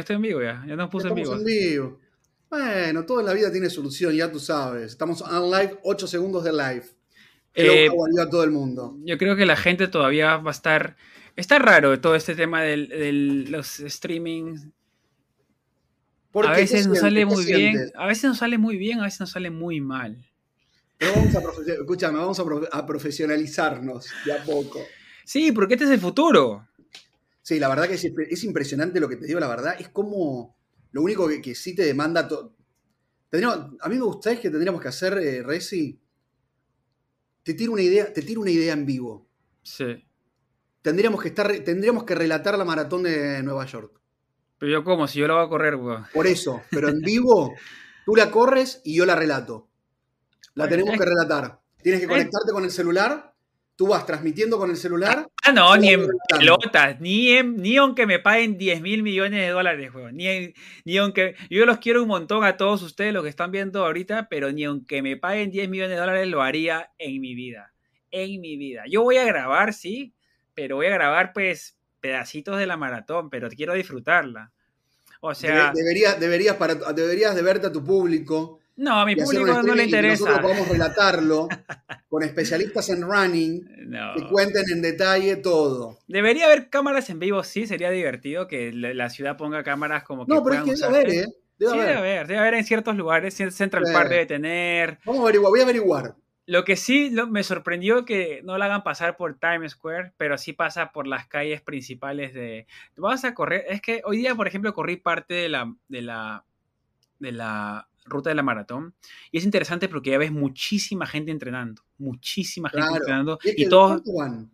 ya estoy en vivo ya. Ya nos puse en vivo. En vivo. Bueno, todo en la vida tiene solución, ya tú sabes. Estamos en live, 8 segundos de live. Eh, a todo el mundo. Yo creo que la gente todavía va a estar. Está raro todo este tema de los streamings. ¿Por A veces ¿Qué nos sale muy ¿Qué bien, a veces nos sale muy bien, a veces nos sale muy mal. Pero vamos a profe- Escúchame, vamos a, profe- a profesionalizarnos de a poco. Sí, porque este es el futuro. Sí, la verdad que es, es impresionante lo que te digo, la verdad. Es como lo único que, que sí te demanda. Tendríamos- a mí me gusta es que tendríamos que hacer, eh, Reci. Te tiro una idea, te tiro una idea en vivo. Sí. Tendríamos que estar, tendríamos que relatar la maratón de Nueva York. Pero yo, ¿cómo? Si yo lo voy a correr, weón. Por eso, pero en vivo, tú la corres y yo la relato. La Bueno, tenemos es- que relatar. Tienes que conectarte con el celular, tú vas transmitiendo con el celular. Ah, no, ni en pelotas, ni, en- ni aunque me paguen 10 mil millones de dólares, weón. Ni, ni aunque. Yo los quiero un montón a todos ustedes, los que están viendo ahorita, pero ni aunque me paguen 10 millones de dólares lo haría en mi vida. En mi vida. Yo voy a grabar, sí, pero voy a grabar, pues, pedacitos de la maratón, pero quiero disfrutarla. O sea, Debe- debería- deberías, para, deberías de verte a tu público. No, a mi público no le que Nosotros interesa. podamos relatarlo con especialistas en running No. que cuenten en detalle todo. Debería haber cámaras en vivo, sí, sería divertido que la, ciudad ponga cámaras como que No, pero es puedan que debe haber, ¿eh? Debe Sí, haber. debe haber, debe haber en ciertos lugares. Central. Park debe tener. Vamos a averiguar, voy a averiguar. Lo que sí lo- me sorprendió que no la hagan pasar por Times Square, pero sí pasa por las calles principales de. Vas a correr. Es que hoy día, por ejemplo, corrí parte de la, de la, de la ruta de la maratón. Y es interesante porque ya ves muchísima gente entrenando. Muchísima gente Claro. entrenando. Y es Y que, todos. ¿Cuánto van?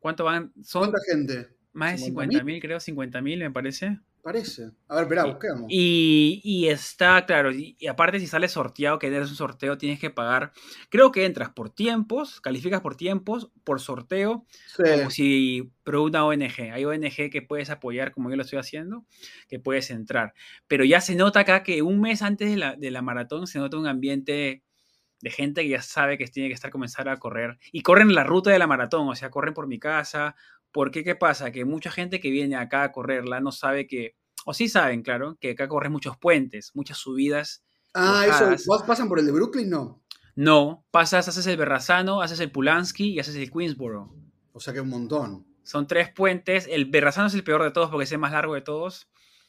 ¿Cuánto van? Son ¿Cuánta gente? Más de 50.000? 50 mil, creo, 50 mil, me parece. Parece. A ver, esperá, busquemos. Y, y está, claro, y, y aparte si sale sorteado, que eres un sorteo, tienes que pagar. Creo que entras por tiempos, calificas por tiempos, por sorteo, Sí. como si, pero una ONG. Hay ONG que puedes apoyar, como yo lo estoy haciendo, que puedes entrar. Pero ya se nota acá que un mes antes de la, de la maratón se nota un ambiente de gente que ya sabe que tiene que estar comenzar a correr. Y corren la ruta de la maratón, o sea, corren por mi casa. Porque, ¿qué pasa? Que mucha gente que viene acá a correrla no sabe que, o sí saben, claro, que acá corren muchos puentes, muchas subidas. Ah, bajadas. eso. ¿vas- ¿Pasan por el de Brooklyn? No. No, pasas, haces el Berrazano, haces el Pulansky y haces el Queensboro. O sea que un montón. Son tres puentes. El Berrazano es el peor de todos porque es el más largo de todos.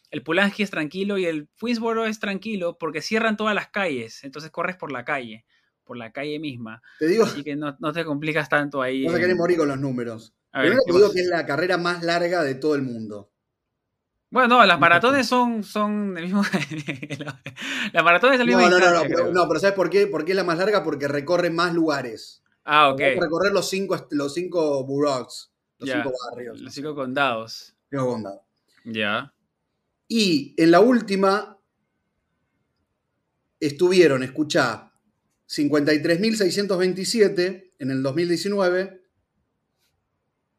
El Pulansky es tranquilo y el Queensboro es tranquilo porque cierran todas las calles. Entonces corres por la calle, por la calle misma. Te digo, Así que no, no te complicas tanto ahí. no se en- quieren morir con los números. A Primero ¿qué te digo que es la carrera más larga de todo el mundo. Bueno, no, las maratones son, son el mismo. las maratones es la misma No, no, no, no, pero, no, pero ¿sabes por qué? ¿Por qué es la más larga? Porque recorre más lugares. Ah, ok. Recorrer los cinco, los cinco boroughs, los cinco barrios. Los cinco condados. Cinco condados. Ya. Y en la última estuvieron, escuchá, 53.627 en el 2019,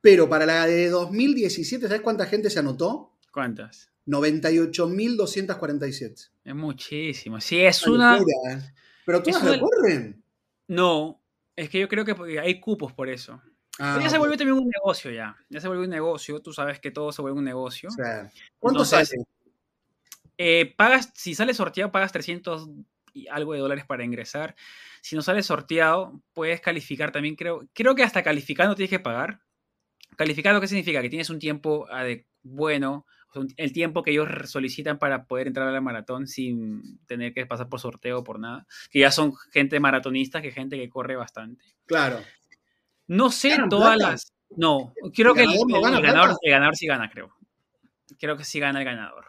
pero para la de 2017, ¿sabes cuánta gente se anotó? ¿Cuántas? 98.247. Es muchísimo. Sí, es una. locura, ¿eh? Pero todas una- recorren. No, es que yo creo que hay cupos por eso. Ah, Pero ya se volvió también un negocio ya. Ya se volvió un negocio. Tú sabes que todo se vuelve un negocio. O sea, ¿Cuánto Entonces, sale? Eh, pagas, si sale sorteado, pagas 300 y algo de dólares para ingresar. Si no sale sorteado, puedes calificar también, creo. Creo que hasta calificando tienes que pagar. ¿Calificado qué significa? Que tienes un tiempo ade- bueno, el tiempo que ellos solicitan para poder entrar a la maratón sin tener que pasar por sorteo o por nada. Que ya son gente maratonista, que gente que corre bastante. Claro. No sé ¿Ganan todas plata? las. No, creo que el, ganador no el- gana el ganador, plata? el ganador sí gana, creo. Creo que sí gana el ganador.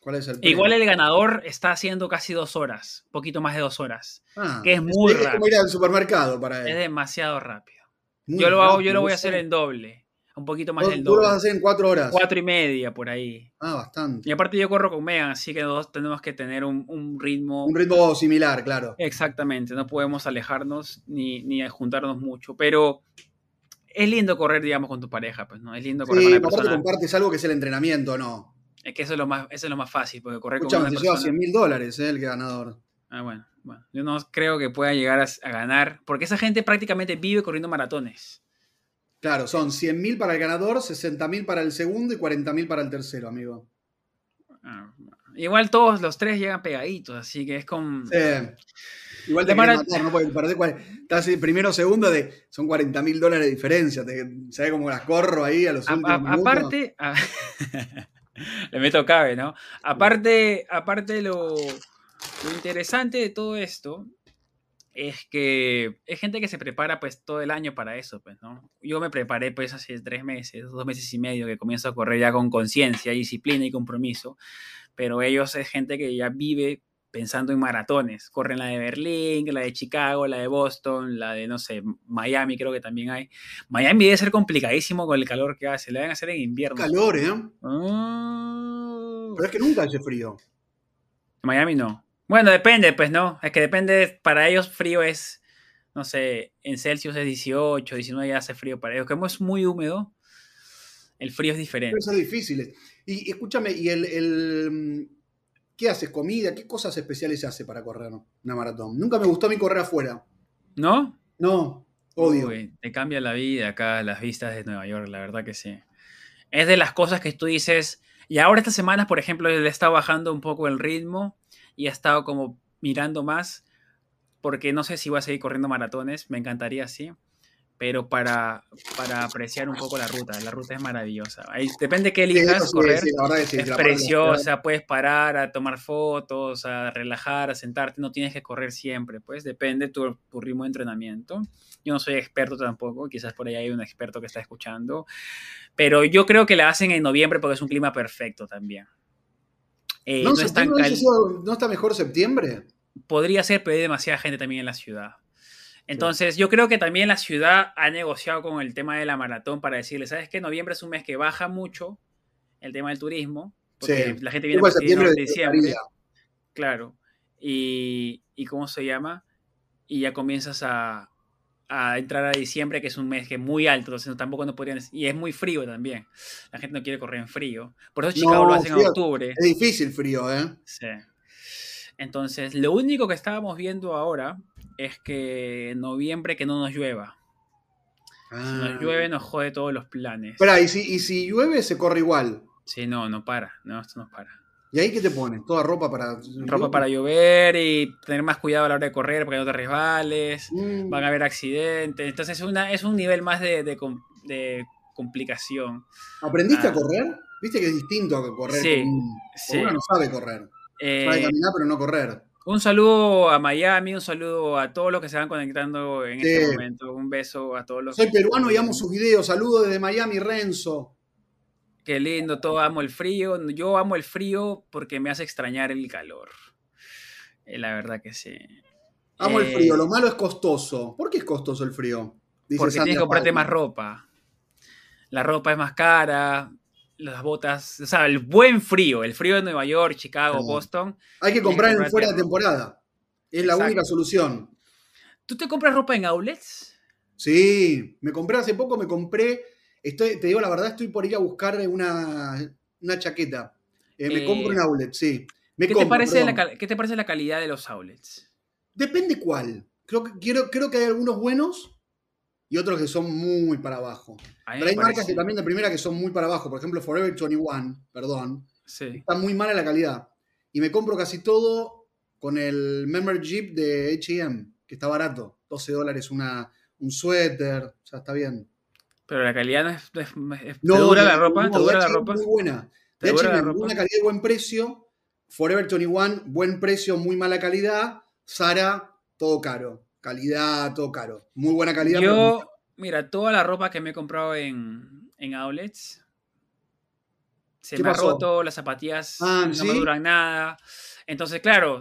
¿Cuál es el E Igual premio? el ganador está haciendo casi dos horas, poquito más de dos horas. Ah, que es muy es como rápido. ir al supermercado para Es él. demasiado rápido. Muy yo lo hago, yo rápido, lo voy a hacer en doble, un poquito más del Tú lo vas a doble. hacer en cuatro horas. Cuatro y media por ahí. Ah, bastante. Y aparte yo corro con Megan, así que nosotros tenemos que tener un, un ritmo. Un ritmo similar, claro. Exactamente, no podemos alejarnos ni, ni juntarnos mucho, pero es lindo correr, digamos, con tu pareja, pues, ¿no? Es lindo correr Sí, con la aparte persona. compartes algo que es el entrenamiento, ¿no? Es que eso es lo más, eso es lo más fácil, porque correr con una se lleva persona... 100 mil dólares, ¿eh? El ganador. Ah, bueno, bueno. Yo no creo que pueda llegar a, a ganar, porque esa gente prácticamente vive corriendo maratones. Claro, son 100 mil para el ganador, 60 mil para el segundo y 40 mil para el tercero, amigo. Ah, igual todos los tres llegan pegaditos, así que es con... Igual te matar, no puedes perder. Estás primero segundo de. Son 40 mil dólares de diferencia. Te, ¿Sabes cómo las corro ahí a los últimos Aparte. le meto cabe, ¿no? Aparte, aparte lo, lo interesante de todo esto es que es gente que se prepara pues todo el año para eso, pues, ¿no? Yo me preparé pues hace tres meses, dos meses y medio que comienzo a correr ya con conciencia, disciplina y compromiso, pero ellos es gente que ya vive pensando en maratones. Corren la de Berlín, la de Chicago, la de Boston, la de, no sé, Miami creo que también hay. Miami debe ser complicadísimo con el calor que hace. La deben hacer en invierno. Calor, ¿eh? Ah. Pero es que nunca hace frío. Miami no. Bueno, depende, pues, ¿no? Es que depende, para ellos frío es, no sé, en Celsius es 18, 19 ya hace frío para ellos. Como es muy húmedo, el frío es diferente. Pero es difícil. Y, escúchame, y el ¿Qué haces? ¿Comida? ¿Qué cosas especiales se hace para correr una maratón? Nunca me gustó mí correr afuera. ¿No? No, odio. te cambia la vida acá las vistas de Nueva York, la verdad que sí. Es de las cosas que tú dices, y ahora estas semanas, por ejemplo, le estado bajando un poco el ritmo y he estado como mirando más, porque no sé si voy a seguir corriendo maratones, me encantaría, sí pero para, para apreciar un poco la ruta. La ruta es maravillosa. Ahí, depende de qué elijas correr. es preciosa, puedes parar a tomar fotos, a relajar, a sentarte. No tienes que correr siempre, pues depende de tu, tu, ritmo de entrenamiento. Yo no soy experto tampoco, quizás por ahí hay un experto que está escuchando, pero yo creo que la hacen en noviembre porque es un clima perfecto también. Eh, no, está ¿No está mejor septiembre? Podría ser, pero hay demasiada gente también en la ciudad. Entonces, yo creo que también la ciudad ha negociado con el tema de la maratón para decirle, ¿sabes qué? Noviembre es un mes que baja mucho el tema del turismo, porque la gente viene a septiembre de diciembre. Claro. Y, y, ¿cómo se llama? Y ya comienzas a, a, entrar a diciembre, que es un mes que es muy alto, entonces tampoco no podrían... Y es muy frío también. La gente no quiere correr en frío. Por eso Chicago lo hacen en octubre. Es difícil frío, ¿eh? Sí. Entonces, lo único que estábamos viendo ahora es que en noviembre que no nos llueva. Si nos ah. llueve, nos jode todos los planes. Espera, ¿y si, ¿y si llueve, se corre igual? Sí, no, no para. No, esto no para. ¿Y ahí qué te pones? ¿Toda ropa para.? Ropa para llover y tener más cuidado a la hora de correr porque no te resbales. Mm. Van a haber accidentes. Entonces, es, una, es un nivel más de, de, complicación. ¿Aprendiste a ah. correr? ¿Viste que es distinto a correr? Sí, sí. Uno no sabe correr. Eh, caminar, pero no correr. Un saludo a Miami, un saludo a todos los que se van conectando en este momento. Un beso a todos los. Soy peruano y amo sus videos. Saludos desde Miami, Renzo. Qué lindo, todo amo el frío. Yo amo el frío porque me hace extrañar el calor. Eh, la verdad que sí. Amo el frío, lo eh, malo es costoso. ¿Por qué es costoso el frío? porque tienes que comprarte más ropa. La ropa es más cara, las botas, o sea, el buen frío, el frío de Nueva York, Chicago, Boston. Hay que comprar en fuera de temporada. Es la única solución. ¿Tú te compras ropa en outlets? Sí, me compré hace poco, me compré, estoy, te digo la verdad, estoy por ir a buscar una, una chaqueta. Eh, me compro en eh, outlet, sí. ¿qué, te parece la, ¿Qué te parece la calidad de los outlets? Depende cuál. Creo que, quiero, creo que hay algunos buenos y otros que son muy para abajo. Pero hay marcas que también de primera que son muy para abajo. Por ejemplo, Forever 21, perdón. Está muy mala la calidad. Y me compro casi todo con el membership de HM, que está barato. 12 dólares una, un suéter. O sea, está bien. Pero la calidad no es. ¿Te dura la ropa? ¿Te dura la ropa? Muy buena. De hecho, buena calidad y buen precio. Forever 21, buen precio, muy mala calidad. Sara, todo caro calidad, todo caro. Muy buena calidad. Yo, mira, toda la ropa que me he comprado en, en outlets se me ha roto, las zapatillas ah, no me duran nada. Entonces, claro,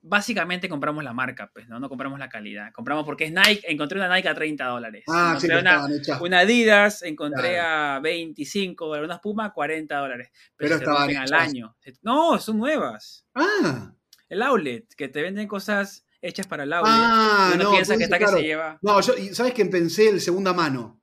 básicamente compramos la marca, pues, ¿no? No compramos la calidad. Compramos porque es Nike, encontré una Nike a 30 dólares. Ah, sí, una, una, Adidas, encontré a 25 dólares, una Puma a 40 dólares. Pero, pero estaban al año. No, son nuevas. Ah. El outlet, que te venden cosas hechas para el audio. Ah, no, piensa que está que se lleva. No, yo, ¿sabes que pensé el segunda mano?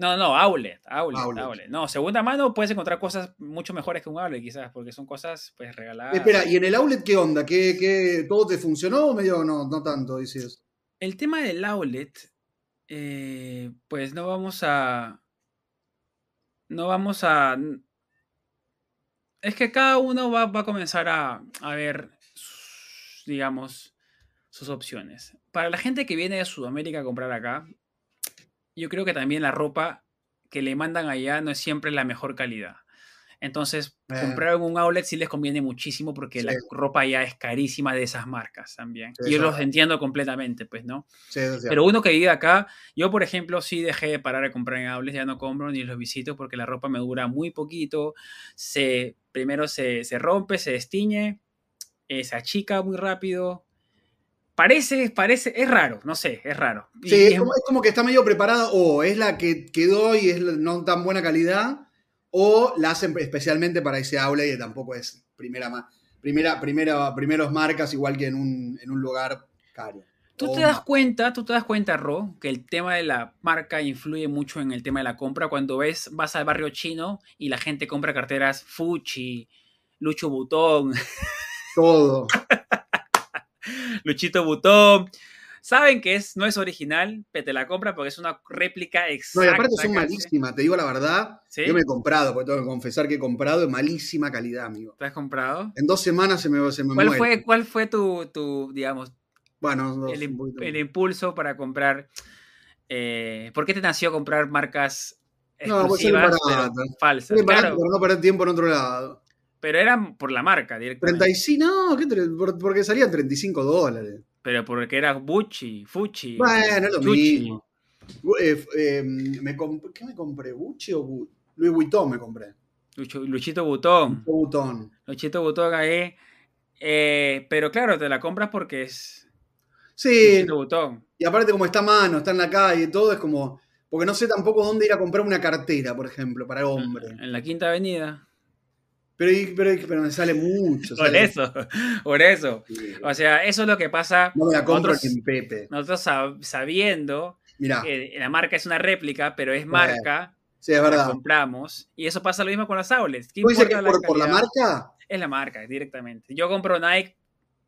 No, no, outlet, outlet, outlet, No, segunda mano puedes encontrar cosas mucho mejores que un outlet, quizás, porque son cosas pues regaladas. Espera, ¿y en el outlet qué onda? ¿Qué, qué, todo te funcionó o medio no, no tanto, dices? El tema del outlet, eh, pues no vamos a. No vamos a Es que cada uno va, va a comenzar a, a ver, sus- digamos, sus opciones. Para la gente que viene de Sudamérica a comprar acá, yo creo que también la ropa que le mandan allá no es siempre la mejor calidad. Entonces, Eh. comprar en un outlet sí les conviene muchísimo porque la ropa ya es carísima de esas marcas también. Sí, y yo los es. entiendo completamente, pues, ¿no? Sí, Pero uno que vive acá, yo por ejemplo sí dejé de parar de comprar en outlets, ya no compro ni los visito porque la ropa me dura muy poquito. Se, primero se, se rompe, se destiñe, eh, se achica muy rápido. Parece, parece, es raro, no sé, es raro. Y- Sí, y es es- como, es como que está medio preparada, o es la que quedó y es no tan buena calidad, o la hacen especialmente para ese outlet que tampoco es primera, primera, primera, primeros marcas, igual que en un, en un lugar caro. Tú te das cuenta, tú te das cuenta, Ro, que el tema de la marca influye mucho en el tema de la compra. Cuando ves, vas al barrio chino y la gente compra carteras Fuchi, Lucho Butón, Todo. Luchito Butón. Saben que es, no es original, pero te la compra porque es una réplica No, exacta. y aparte son malísimas, te digo la verdad. ¿Sí? Yo me he comprado, porque tengo que confesar que he comprado, es malísima calidad, amigo. ¿Te has comprado? En dos semanas se me, se me ¿Cuál muere. fue, ¿Cuál fue tu, tu digamos, Bueno, dos, el, impulso para comprar? eh, ¿Por qué te nació comprar marcas No, pues sale exclusivas pero barato. falsas? Sale barato Claro, para no perder tiempo en otro lado. Pero eran por la marca directamente. 35, no, ¿qué porque salían 35 dólares. Pero porque era Gucci, Fuchi. Bueno, es lo mismo. Eh, eh, me ¿Qué me compré? ¿Gucci o Gu- Louis Vuitton me compré? Lucho- Luchito Butón. O Vuitton. Luchito Butón ahí. Eh, pero claro, te la compras porque es Sí, Luchito Butón. y aparte como está a mano, está en la calle y todo, es como... Porque no sé tampoco dónde ir a comprar una cartera, por ejemplo, para hombre. En la Quinta Avenida. Pero, pero, pero me sale mucho. Por eso, por eso. Sí. O sea, eso es lo que pasa. No me la compro nosotros, en Pepe. nosotros sab- sabiendo Mirá, que la marca es una réplica, pero es marca, sí, es la compramos. Y eso pasa lo mismo con las outlets. ¿Qué ¿Tú dices que es por, por la marca? Es la marca, directamente. Yo compro Nike.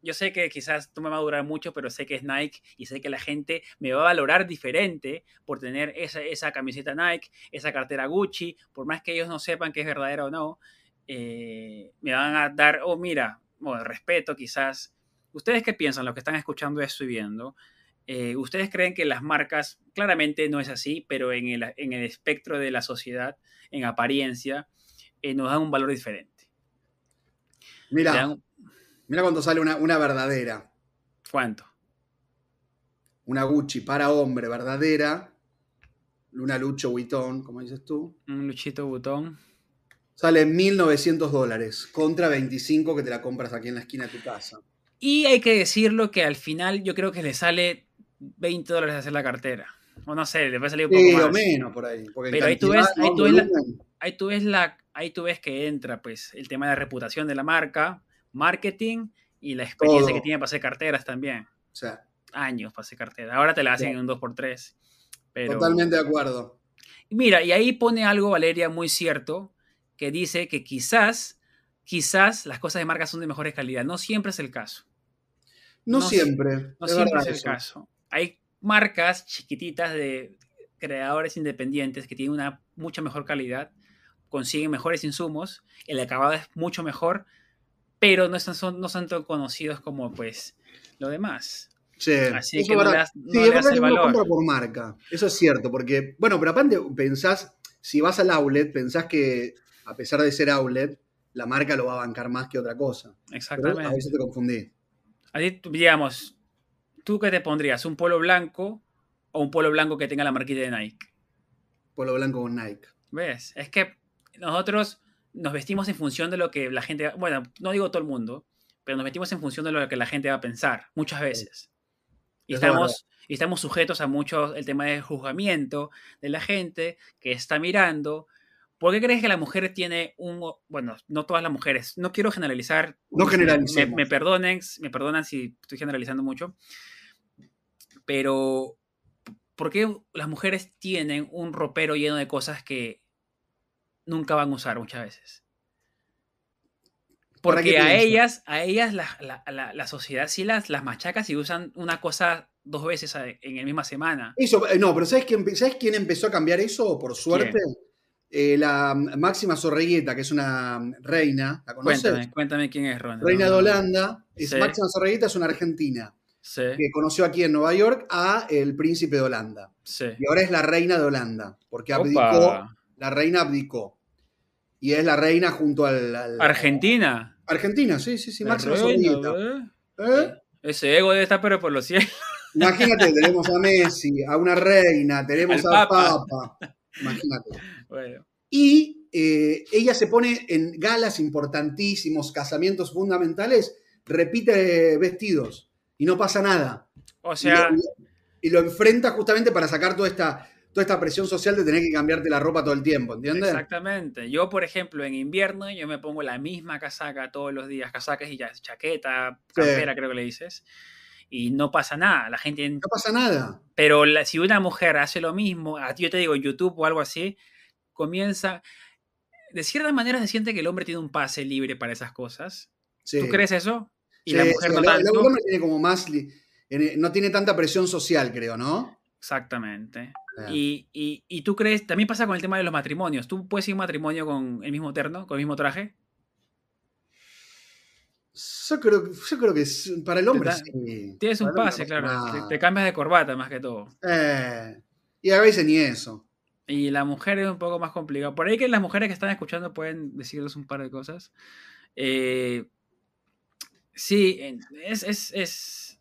Yo sé que quizás no me va a durar mucho, pero sé que es Nike y sé que la gente me va a valorar diferente por tener esa, esa camiseta Nike, esa cartera Gucci, por más que ellos no sepan que es verdadera o no, eh, me van a dar, oh, mira, bueno, respeto quizás. ¿Ustedes qué piensan, los que están escuchando esto y viendo? Eh, ¿Ustedes creen que las marcas, claramente no es así, pero en el, en el espectro de la sociedad, en apariencia, eh, nos dan un valor diferente? Te Mira, dan- mira cuando sale una, una verdadera. ¿Cuánto? Una Gucci para hombre verdadera. Una Lucho Vuitton, como dices tú. Un luchito botón. Sale 1.900 dólares contra 25 que te la compras aquí en la esquina de tu casa. Y hay que decirlo que al final yo creo que le sale 20 dólares hacer la cartera. O no sé, le va a salir un poco Sí, más. o menos por ahí. Pero ahí tú ves- ahí tú ves la-. Ahí tú ves la, ahí tú ves que entra pues el tema de la reputación de la marca, marketing y la experiencia Todo. que tiene para hacer carteras también. O sea, Años para hacer cartera. Ahora te la hacen en un 2x3. Pero... totalmente de acuerdo. Mira, y ahí pone algo, Valeria, muy cierto, que dice que quizás, quizás las cosas de marca son de mejores calidad. No siempre es el caso. No, No siempre. No es siempre es el eso. caso. Hay marcas chiquititas de creadores independientes que tienen una mucha mejor calidad, consiguen mejores insumos, el acabado es mucho mejor, pero no, son, no son tan conocidos como pues lo demás. Sí, Así eso que no das- no Sí, le es das verdad el que uno valor. compra por marca. Eso es cierto, porque, bueno, pero aparte pensás, si vas al outlet, pensás que a pesar de ser outlet, la marca lo va a bancar más que otra cosa. Pero a Exactamente. veces te confundí. Así, digamos, ¿tú qué te pondrías? ¿Un polo blanco o un polo blanco que tenga la marquita de Nike? Polo blanco con Nike. ¿Ves? Es que nosotros nos vestimos en función de lo que la gente, bueno, no digo todo el mundo, pero nos vestimos en función de lo que la gente va a pensar, muchas veces. Y es estamos, y estamos sujetos a mucho el tema del juzgamiento de la gente que está mirando. ¿Por qué crees que la mujer tiene un, bueno, no todas las mujeres, no quiero generalizar, No me, generalicemos. me perdonen, me perdonan si estoy generalizando mucho, pero ¿por qué las mujeres tienen un ropero lleno de cosas que nunca van a usar muchas veces? ¿Para qué Porque a ellas, a ellas la, la- la- la sociedad sí las, las machaca si usan una cosa dos veces en la misma semana. Eso, eh, no, pero ¿sabes quién, ¿sabes quién empezó a cambiar eso? Por suerte. Eh, la Máxima Zorreguieta, que es una reina, ¿la conoces? Cuéntame, cuéntame quién es Ron. Reina de. Holanda. Es, Sí. Máxima Zorreguieta es una argentina Sí, que conoció aquí en Nueva York a el príncipe de Holanda. sí. Y ahora es la reina de Holanda, porque abdicó, Opa. la reina abdicó. Y es la reina junto al... al- Argentina. Argentina, sí, sí, sí, Máxima Zorreguieta. ¿eh? ¿Eh? Ese ego debe estar pero por los cielos. Imagínate, tenemos a Messi, a una reina, tenemos Al al Papa. Papa. Imagínate. Bueno, Y eh, ella se pone en galas importantísimos, casamientos fundamentales, repite vestidos y no pasa nada. o sea, y, lo, y lo enfrenta justamente para sacar toda esta, toda esta presión social de tener que cambiarte la ropa todo el tiempo, ¿entiendes? exactamente. Yo, por ejemplo, en invierno yo me pongo la misma casaca todos los días, casacas y ya, chaqueta, campera creo que le dices, y no pasa nada. La gente No pasa nada. Pero la- si una mujer hace lo mismo, a ti yo te digo en YouTube o algo así, comienza. De cierta manera se siente que el hombre tiene un pase libre para esas cosas. Sí. ¿Tú crees eso? Y Sí, la mujer sí, no el- el tanto. hombre tiene como más. en- No tiene tanta presión social, creo, ¿no? Exactamente. Eh. Y, y, y tú crees, también pasa con el tema de los matrimonios. ¿Tú puedes ir a un matrimonio con el mismo terno, con el mismo traje? Yo creo, yo creo que es- para el hombre sí. Tienes un Para pase, claro. te cambias de corbata más que todo. Eh, y a veces ni eso. Y la mujer es un poco más complicado. Por ahí que las mujeres que están escuchando pueden decirles un par de cosas. Eh, sí, es, es, es,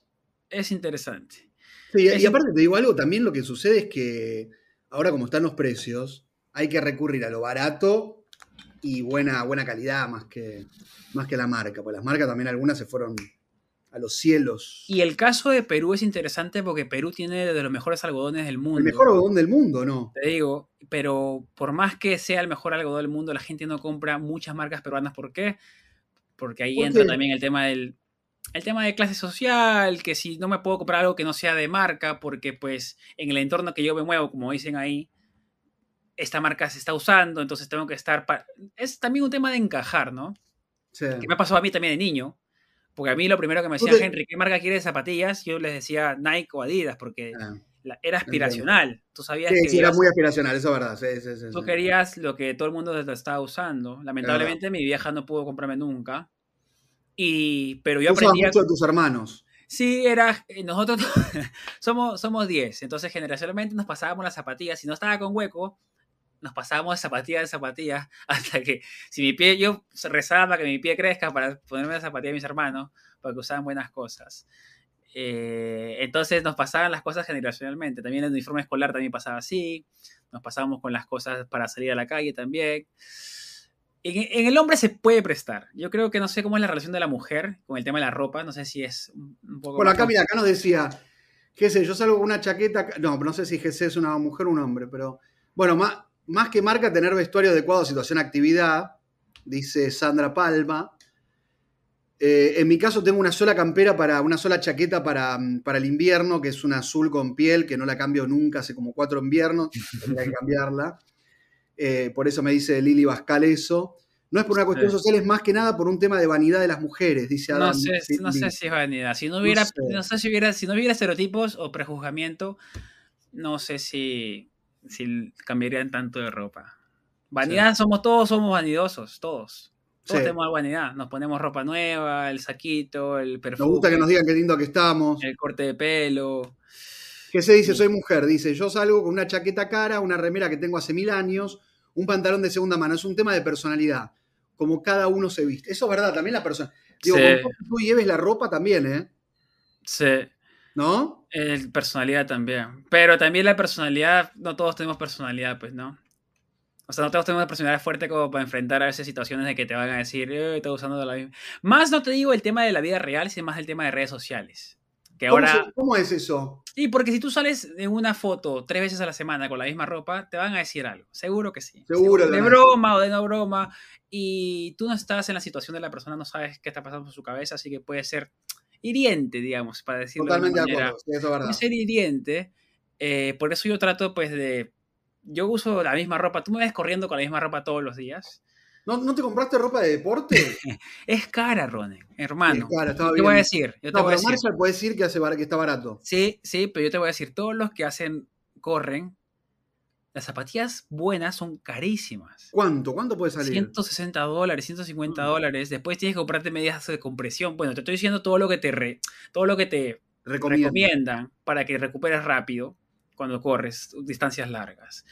es interesante. Sí, y aparte te digo algo, también lo que sucede es que ahora como están los precios, hay que recurrir a lo barato y buena, buena calidad más que, más que la marca. Pues las marcas también algunas se fueron a los cielos. Y el caso de Perú es interesante porque Perú tiene de los mejores algodones del mundo. el mejor algodón del mundo, ¿no? Te digo, pero por más que sea el mejor algodón del mundo, la gente no compra muchas marcas peruanas. ¿Por qué? Porque ahí ¿Por entra qué? también el tema del el tema de clase social, que si no me puedo comprar algo que no sea de marca, porque pues en el entorno que yo me muevo, como dicen ahí, esta marca se está usando, entonces tengo que estar... Es también un tema de encajar, ¿no? Sí. Que me pasó a mí también de niño, porque a mí lo primero que me decía Henry, ¿qué marca quieres de zapatillas? Yo les decía Nike o Adidas, porque Ah. la- era aspiracional. Tú sabías Sí, que sí, era muy aspiracional, eso es verdad. Sí, sí, sí, Tú querías lo que todo el mundo te estaba usando. Lamentablemente mi vieja no pudo comprarme nunca. Y, pero yo aprendí... mucho de tus hermanos. Sí, era... eh, Nosotros somos, somos 10. Entonces generacionalmente nos pasábamos las zapatillas. Si no estaba con hueco, nos pasábamos de zapatilla en zapatilla hasta que si mi pie... Yo rezaba para que mi pie crezca para ponerme la zapatilla de mis hermanos para que usaban buenas cosas. Eh, entonces nos pasaban las cosas generacionalmente. También el uniforme escolar también pasaba así. Nos pasábamos con las cosas para salir a la calle también. En, en el hombre se puede prestar. Yo creo que no sé cómo es la relación de la mujer con el tema de la ropa. No sé si es un un poco. Bueno, acá, mira, acá nos decía, qué sé, yo salgo con una chaqueta, no, no sé si GC es una mujer o un hombre, pero bueno, más, más que marca, tener vestuario adecuado a situación actividad, dice Sandra Palma. Eh, en mi caso tengo una sola campera para, una sola chaqueta para, mm, para el invierno, que es una azul con piel, que no la cambio nunca, hace como cuatro inviernos, tendría que cambiarla. Eh, por eso me dice Lili Bascal eso. No es por una cuestión Sí. social, es más que nada por un tema de vanidad de las mujeres, dice No Adam. sé, no sé si es vanidad. Si no hubiera, sé. no sé si hubiera, si no hubiera estereotipos o prejuzgamiento, no sé si, si cambiarían tanto de ropa. Vanidad somos todos, somos vanidosos, todos. Todos Sí. tenemos vanidad. Nos ponemos ropa nueva, el saquito, el Nos perfume, gusta que nos digan qué lindo que estamos. el corte de pelo. Que se dice, soy mujer. Dice, yo salgo con una chaqueta cara, una remera que tengo hace mil años, un pantalón de segunda mano. Es un tema de personalidad. Como cada uno se viste. Eso es verdad, también la persona. Digo, Sí. como tú lleves la ropa también, ¿eh? Sí. ¿No? El personalidad también. Pero también la personalidad, no todos tenemos personalidad, pues, ¿no? O sea, no todos tenemos una personalidad fuerte como para enfrentar a veces situaciones de que te van a decir, eh, estás usando de la misma. Más no te digo el tema de la vida real, sino más el tema de redes sociales. Que ¿Cómo, ahora. se- cómo es eso? Y porque si tú sales en una foto tres veces a la semana con la misma ropa, te van a decir algo. Seguro que sí. Seguro De broma o de no broma. Y tú no estás en la situación de la persona, no sabes qué está pasando por su cabeza, así que puede ser hiriente, digamos, para decirlo Totalmente de acuerdo. eso es verdad. puede ser hiriente. eh, por eso yo trato, pues, de. Yo uso la misma ropa. Tú me ves corriendo con la misma ropa todos los días. ¿No, ¿No te compraste ropa de deporte? Es cara, Ronen, hermano. Sí, cara, estaba Yo te voy a bien. decir. Yo te no, voy a pero decir. Marshall puede decir que, hace, bar- que está barato. Sí, sí, pero yo te voy a decir. Todos los que hacen, corren, las zapatillas buenas son carísimas. ¿Cuánto? ¿Cuánto puede salir? 160 dólares, 150 Mm. dólares. Después tienes que comprarte medidas de compresión. Bueno, te estoy diciendo todo lo que te, re- todo lo que te recomiendan para que recuperes rápido cuando corres distancias largas.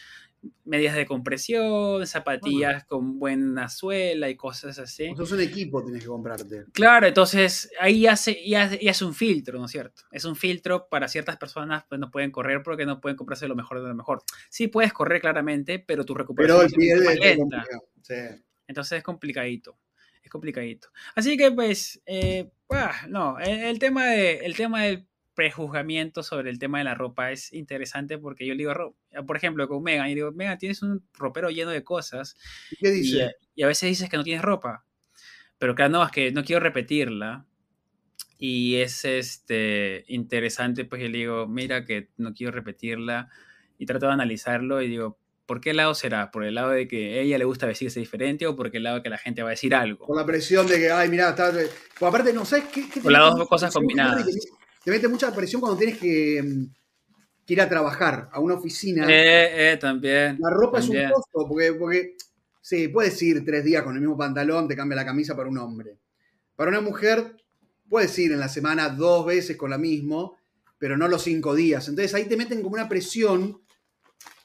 Medidas de compresión, zapatillas con buena suela y cosas así. Sea, es un equipo tienes que comprarte. Claro, entonces ahí ya, se, ya, ya es un filtro, ¿no es cierto? Es un filtro para ciertas personas, pues no pueden correr porque no pueden comprarse lo mejor de lo mejor. Sí puedes correr claramente, pero tu Pero recuperación el es más lenta. Sí. Entonces es complicadito. Es complicadito. Así que, pues, eh, ah, no, el, el tema de, el tema del prejuzgamiento sobre el tema de la ropa es interesante porque yo le digo, ro- por ejemplo, con Megan, y digo, Megan, tienes un ropero lleno de cosas ¿Y qué y, dice? a- y a veces dices que no tienes ropa. Pero claro, no, es que no quiero repetirla. Y es este, interesante, pues yo le digo, mira que no quiero repetirla. Y trato de analizarlo y digo, ¿por qué lado será? ¿Por el lado de que a ella le gusta vestirse diferente o por el lado de que la gente va a decir algo? Con la presión de que, ay, mirá, está. Pues aparte, no sabes qué. qué O las dos cosas combinadas. Te mete mucha presión cuando tienes que, mm, que ir a trabajar a una oficina. Eh, eh, también. La ropa es un costo, porque, porque sí, puedes ir tres días con el mismo pantalón, te cambia la camisa para un hombre. Para una mujer, puedes ir en la semana dos veces con la mismo, pero no los cinco días. Entonces ahí te meten como una presión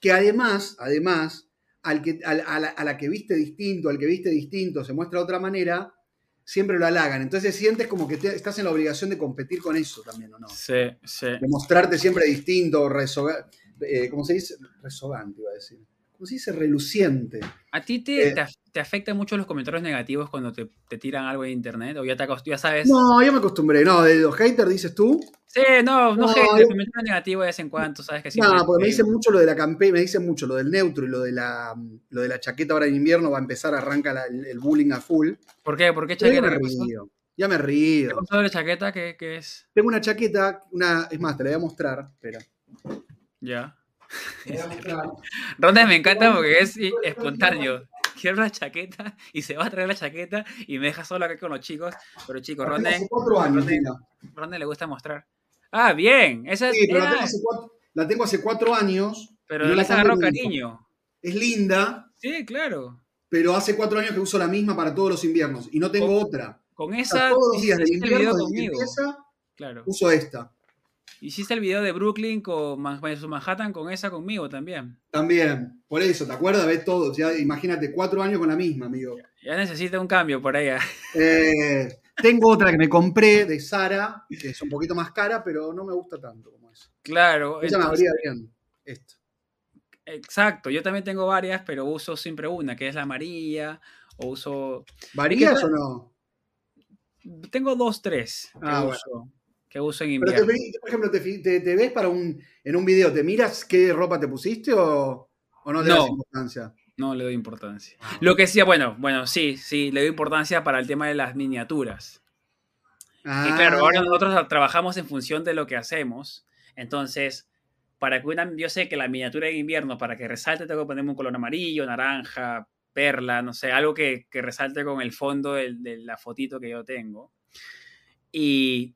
que además, además, al que, al- a, la, a la que viste distinto, al que viste distinto, se muestra de otra manera, siempre lo halagan. Entonces sientes como que te- estás en la obligación de competir con eso también, ¿o no? Sí, sí. de mostrarte siempre distinto, resoga, eh, ¿cómo se dice? Resogante, iba a decir. ¿Cómo se dice? Reluciente. ¿A ti te, Eh. te, te afectan mucho los comentarios negativos cuando te, te tiran algo en internet? ¿O ya, te ya sabes? No, yo me acostumbré. No, de los haters dices tú. Sí, no, no, No, yo- comentarios negativos de vez en cuando, sabes que siempre. No, porque me dicen mucho lo de la campaña, me dicen mucho lo del neutro y lo de la, lo de la chaqueta ahora en invierno va a empezar, arranca la- el, el bullying a full. ¿Por qué? ¿Por qué chaqueta? río. Ya me ¿Qué río. pasó de la chaqueta? ¿Qué, qué es? Tengo una chaqueta, una, es más, te la voy a mostrar. Espera. Ya. Te la voy a mostrar. Ronda me encanta porque es espontáneo. Quiero una chaqueta y se va a traer la chaqueta y me deja solo acá con los chicos. Pero chicos, La mira. Ronda le gusta mostrar. Ah, bien. Esa es, Sí, pero la tengo, hace cuatro, la tengo hace cuatro años. pero no le la nunca. cariño. Es linda, Sí, claro. pero hace cuatro años que uso la misma para todos los inviernos y no tengo Con- otra. Con O sea, esa todos los días del invierno, desde que conmigo. empieza, Claro. uso esta. Hiciste el video de Brooklyn con Manhattan con esa conmigo también. También, por eso, ¿te acuerdas? Ves todo. Ya, imagínate, cuatro años con la misma, amigo. Ya necesita un cambio por allá. Eh, tengo otra que me compré de Sara, que es un poquito más cara, pero no me gusta tanto como esa. Claro. Esa me abría bien. Esta. Exacto. Yo también tengo varias, pero uso siempre una, que es la amarilla. O uso. ¿Varías o no? Tengo dos, tres que, Ah, bueno. uso, que uso en Pero, te, invierno. por ejemplo, te, te- te ves para un, en un video, ¿te miras qué ropa te pusiste o, o no le das No. importancia? No le doy importancia. Lo que sí, bueno, bueno, sí, sí, le doy importancia para el tema de las miniaturas. Ah, Y claro, ahora nosotros trabajamos en función de lo que hacemos. Entonces, para que una, yo sé que la miniatura de invierno, para que resalte, tengo que ponerme un color amarillo, naranja, perla, no sé, algo que, que resalte con el fondo del- de, la fotito que yo tengo. Y,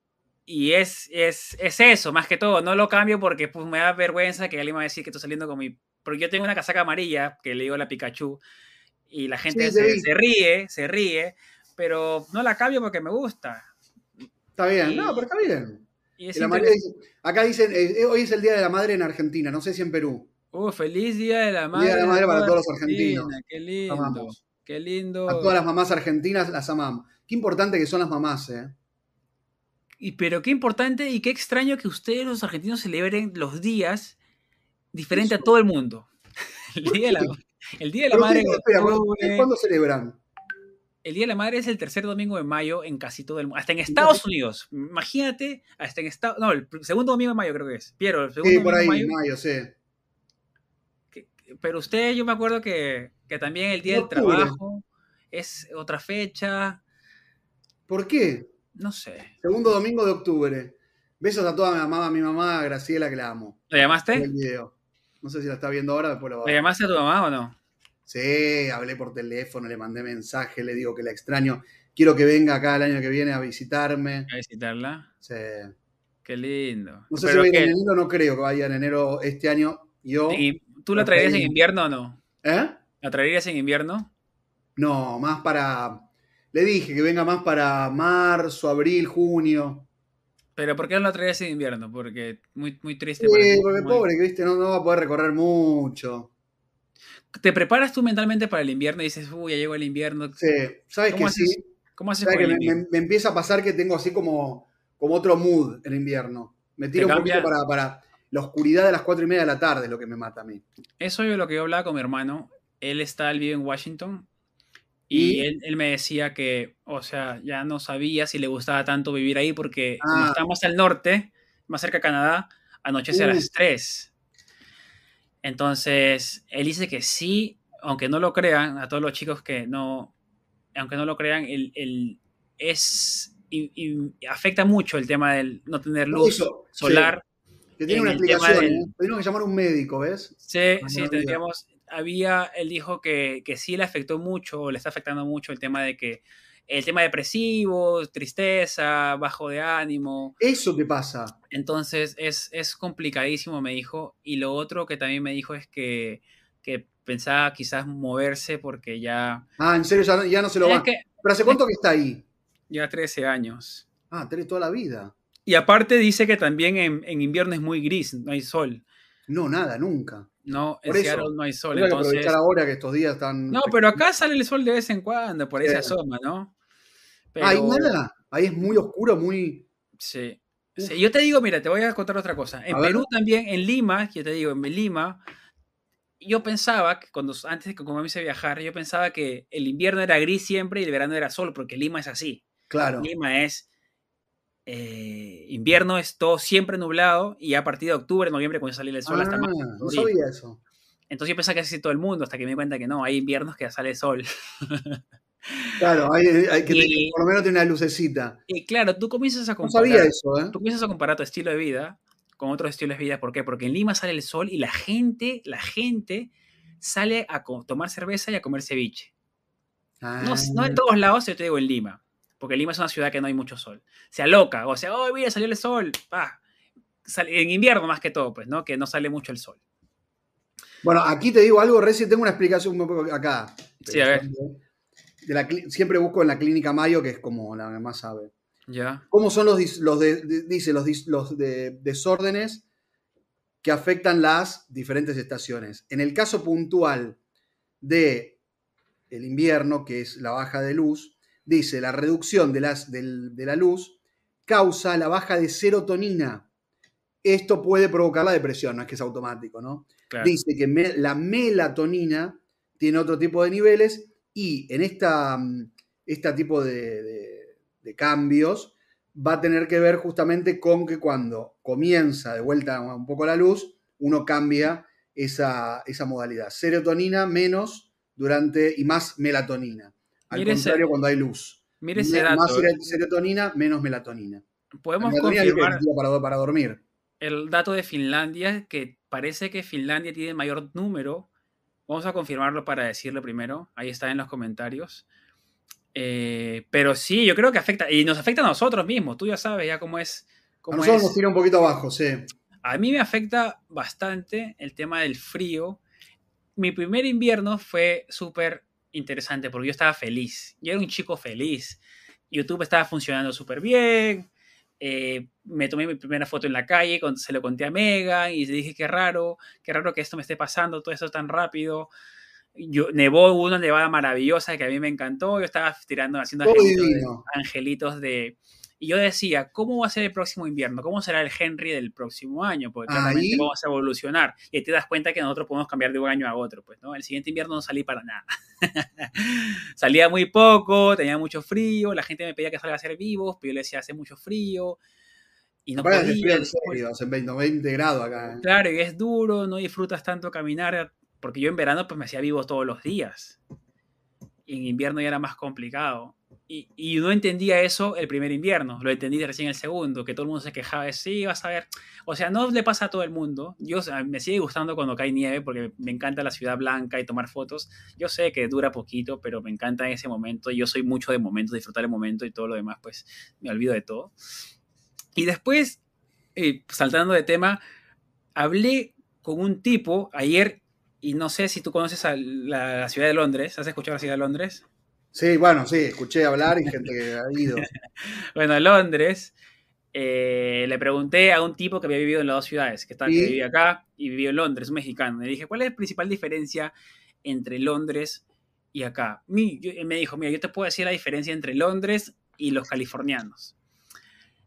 y es, es, es eso, más que todo. No lo cambio porque pues, me da vergüenza que alguien me va a decir que estoy saliendo con mi... Porque yo tengo una casaca amarilla, que le digo la Pikachu, y la gente Sí, se, vi. se ríe, se ríe, pero no la cambio porque me gusta. Está bien, y- no, pero está bien. Y es El amarillo dice- acá dicen, eh, hoy es el Día de la Madre en Argentina, no sé si en Perú. Uh, feliz Día de la Madre. Día de la Madre para todos los argentinos. Qué lindo. Amamos. Qué lindo. A todas las mamás argentinas las amamos. Qué importante que son las mamás, ¿eh? Y, pero qué importante y qué extraño que ustedes los argentinos celebren los días diferente a todo el mundo. El Día de la, el día de la Madre. ¿qué- en espera, octubre. ¿cuándo celebran? El Día de la Madre es el tercer domingo de mayo en casi todo el mundo. Hasta en Estados Unidos. Imagínate, hasta en Estados No, el segundo domingo de mayo creo que es. Piero, el segundo Sí, por ahí, domingo de mayo. mayo, sí. que- pero usted, yo me acuerdo que, que también el Día del octubre. Trabajo es otra fecha. ¿Por qué? No sé. Segundo domingo de octubre. Besos a toda mi mamá, a mi mamá, a Graciela, que la amo. ¿Lo llamaste? El video. No sé si la está viendo ahora, después lo va a ¿Le ver. llamaste a tu mamá o no? Sí, hablé por teléfono, le mandé mensaje, le digo que la extraño. Quiero que venga acá el año que viene a visitarme. A visitarla. Sí. Qué lindo. No sé Pero si va a ir que- en enero, no creo que vaya en enero este año. Yo, ¿Y ¿Tú la traerías en invierno o no? ¿Eh? ¿La traerías en invierno? No, más para. Le dije que venga más para marzo, abril, junio. Pero ¿por qué no la traerías en invierno? Porque muy, muy triste. Sí, para porque muy- pobre, que viste, no, no va a poder recorrer mucho. ¿Te preparas tú mentalmente para el invierno y dices, uy, ya llegó el invierno? Sí, sabes ¿Cómo que haces, sí. ¿Cómo haces que el me, me- me empieza a pasar que tengo así como, como otro mood en invierno. Me tiro ¿Te un poquito para la oscuridad de las cuatro y media de la tarde, es lo que me mata a mí. Eso es lo que yo hablaba con mi hermano. Él está, él vive en Washington. Y, ¿Y? él, él me decía que, o sea, ya no sabía si le gustaba tanto vivir ahí porque como Ah. está más al norte, más cerca a Canadá, anochece a Uh. las 3. Entonces, él dice que sí, aunque no lo crean, a todos los chicos que no, aunque no lo crean, el, el- es, y, y afecta mucho el tema del no tener luz Eso, sí, solar. que tiene una explicación. del- ¿eh? Que llamar a un médico, ¿ves? Sí, sí, tendríamos, había, él dijo que, que sí le afectó mucho, o le está afectando mucho el tema de que, el tema depresivo, tristeza, bajo de ánimo, Eso te pasa. entonces es, es complicadísimo, me dijo, y lo otro que también me dijo es que, que pensaba quizás moverse porque ya, Ah, en serio, ya, no- ya no se lo va. que ¿Pero hace cuánto que está ahí? ya 13 años. Ah, tenés toda la vida. Y aparte dice que también en, en invierno es muy gris, no hay sol, No, nada, nunca. No, en Por eso, Seattle no hay sol, Tengo que entonces... aprovechar ahora que estos días están. No, pero acá sale el sol de vez en cuando, por ahí se Sí. asoma, ¿no? ¿hay Pero- nada? Ahí es muy oscuro, muy. Sí. Yo te digo, mira, te voy a contar otra cosa. En A ver. Perú también, en Lima, yo te digo, en Lima, yo pensaba que cuando antes de que me hice viajar, yo pensaba que el invierno era gris siempre y el verano era sol, porque Lima es así. Claro. Lima es eh, invierno es todo siempre nublado y a partir de octubre, noviembre a salir el sol hasta Ah, marzo, no sabía eso. Entonces yo pensaba que así todo el mundo, hasta que me di cuenta que no, hay inviernos que sale el sol. Claro, hay, hay que Y- tener- por lo menos tiene una lucecita. Y claro, tú comienzas a No comparar. sabía eso, ¿eh? tú comienzas a comparar tu estilo de vida con otros estilos de vida. ¿Por qué? Porque en Lima sale el sol y la gente, la gente sale a tomar cerveza y a comer ceviche. No, no en todos lados, yo te digo en Lima. Porque Lima es una ciudad que no hay mucho sol. Se aloca, o sea, oh, mira, salió el sol. pa. En invierno más que todo, pues, ¿no? Que no sale mucho el sol. Bueno, aquí te digo algo, Reci, tengo una explicación un poco acá. Sí, a ver. De la siempre busco en la clínica Mayo, que es como la que más sabe. Ya. ¿Cómo son los, dis- los de- de- dice, los, dis- los de- desórdenes que afectan las diferentes estaciones? En el caso puntual de el invierno, que es la baja de luz, dice la reducción de, las, de la luz causa la baja de serotonina. Esto puede provocar la depresión, no es que es automático, ¿no? Claro. dice que me- la melatonina tiene otro tipo de niveles y en esta, este tipo de, de- de cambios va a tener que ver justamente con que cuando comienza de vuelta un poco la luz, uno cambia esa, esa modalidad. Serotonina menos durante y más melatonina. Al Mire ese- contrario, cuando hay luz. Mire ese más dato. sero- serotonina, menos melatonina. Podemos Melatonina confirmar para, para dormir. el dato de Finlandia, que parece que Finlandia tiene mayor número. Vamos a confirmarlo para decirlo primero. Ahí está en los comentarios. Eh, pero sí, yo creo que afecta. Y nos afecta a nosotros mismos. Tú ya sabes ya cómo es. A nosotros es. nos tira un poquito abajo, sí. A mí me afecta bastante el tema del frío. Mi primer invierno fue súper interesante porque yo estaba feliz. Yo era un chico feliz. YouTube estaba funcionando súper bien. Eh, me tomé mi primera foto en la calle, con- se lo conté a Megan y le dije qué raro, qué raro que esto me esté pasando, todo esto tan rápido. Yo, nevó una nevada maravillosa que a mí me encantó. Yo estaba tirando, haciendo angelitos angelitos de, y yo decía, ¿cómo va a ser el próximo invierno? ¿Cómo será el Henry del próximo año? Porque claramente vamos a evolucionar. Y ahí te das cuenta que nosotros podemos cambiar de un año a otro. Pues, ¿no? El siguiente invierno no salí para nada. Salía muy poco, tenía mucho frío, la gente me pedía que salga a ser vivos, pero yo le decía, hace mucho frío. Y no podía. en serio, hace 20, 20 grados acá. Claro, y es duro, no disfrutas tanto caminar, porque yo en verano pues me hacía vivo todos los días. Y en invierno ya era más complicado. Y, no entendía eso el primer invierno, lo entendí recién el segundo, que todo el mundo se quejaba de, sí, vas a ver. O sea, no le pasa a todo el mundo. Yo, me sigue gustando cuando cae nieve porque me encanta la ciudad blanca y tomar fotos. Yo sé que dura poquito, pero me encanta en ese momento. Yo soy mucho de momentos, disfrutar el momento y todo lo demás, pues me olvido de todo. Y después, eh, saltando de tema, hablé con un tipo ayer y no sé si tú conoces a la, la ciudad de Londres. ¿Has escuchado la ciudad de Londres? Sí, bueno, sí, escuché hablar y gente que ha ido. Bueno, Londres, eh, le pregunté a un tipo que había vivido en las dos ciudades, que, estaba, que vivía acá y vivió en Londres, un mexicano. Le dije, ¿cuál es la principal diferencia entre Londres y acá? Mi- yo- me dijo, mira, yo te puedo decir la diferencia entre Londres y los californianos.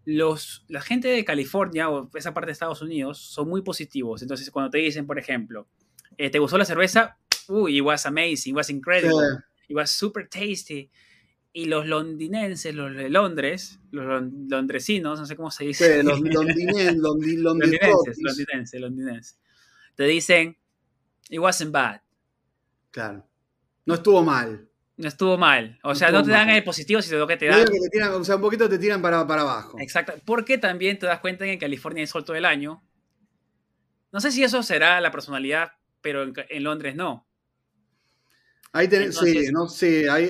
Los, la gente de California o esa parte de Estados Unidos son muy positivos. Entonces, cuando te dicen, por ejemplo, eh, ¿te gustó la cerveza? Uy, it was amazing, it was incredible it was super tasty. Y los londinenses, los de Londres, los lon- londresinos, no sé cómo se dice. Sí, los londinenses, londi, londinenses, londinenses, londinenses. Te dicen, it wasn't bad. Claro. No estuvo mal. No estuvo mal. O No sea, no te dan mal. el positivo, sino que te dan. que te tiran, o sea, un poquito te tiran para, para abajo. Exacto. Porque también te das cuenta que en California hay sol todo el año. No sé si eso será la personalidad, pero en, en Londres no. Ahí tenés, sí, no sé, ahí,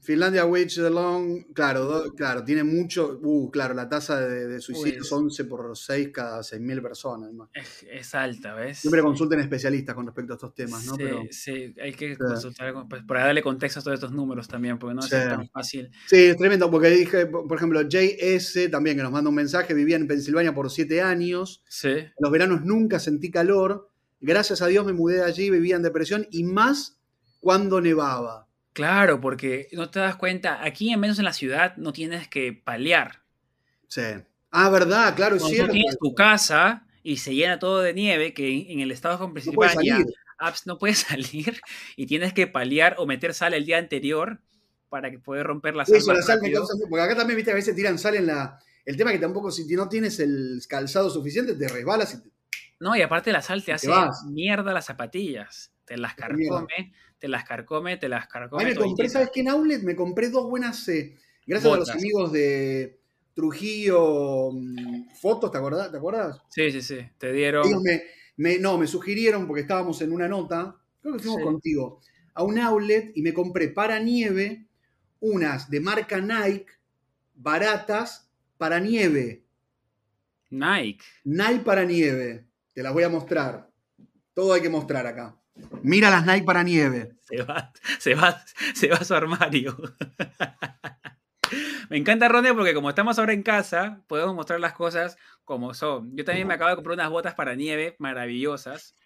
Finlandia Wage the Long, claro, do- claro, tiene mucho, uh, claro, la tasa de, de suicidios Pues- 11 por 6 cada 6.000 personas. ¿no? Es, es alta, ¿ves? Siempre consulten especialistas con respecto a estos temas, ¿no? Sí, Pero, sí, hay que consultar pues, para darle contexto a todos estos números también, porque no Sí. es tan fácil. sí, es tremendo, porque dije, por ejemplo, JS también, que nos manda un mensaje, vivía en Pensilvania por 7 años, Sí. en los veranos nunca sentí calor, gracias a Dios me mudé de allí, vivía en depresión, y más cuando nevaba. Claro, porque no te das cuenta, aquí en menos en la ciudad no tienes que paliar. Sí. Ah, verdad, claro, es Cuando tú cierto. tienes tu casa y se llena todo de nieve, que en el estado con No Pensilvania salir. apps no puedes salir y tienes que paliar o meter sal el día anterior para que puedas romper la sal. Eso, la más sal me rápido. causa- Porque acá también, viste, a veces tiran sal en la. El tema es que tampoco, si no tienes el calzado suficiente, te resbalas y te- No, y aparte la sal te hace vas. mierda las zapatillas. Te las carcome, te las carcome, te las carcome. A mí me compré. ¿sabes qué? En Outlet me compré dos buenas. eh, gracias a los amigos de Trujillo mm, Fotos, ¿te acuerdas? ¿Te acuerdas? Sí, sí, sí. Te dieron. Ellos me, me- no, me sugirieron, porque estábamos en una nota, creo que fuimos Sí. contigo, a un outlet y me compré para nieve unas de marca Nike baratas para nieve. Nike. Nike para nieve. Te las voy a mostrar. Todo hay que mostrar acá. Mira las Nike para nieve. Se va, se va, se va a su armario. Me encanta Ronnie porque como estamos ahora en casa, podemos mostrar las cosas como son. Yo también me acabo de comprar unas botas para nieve maravillosas.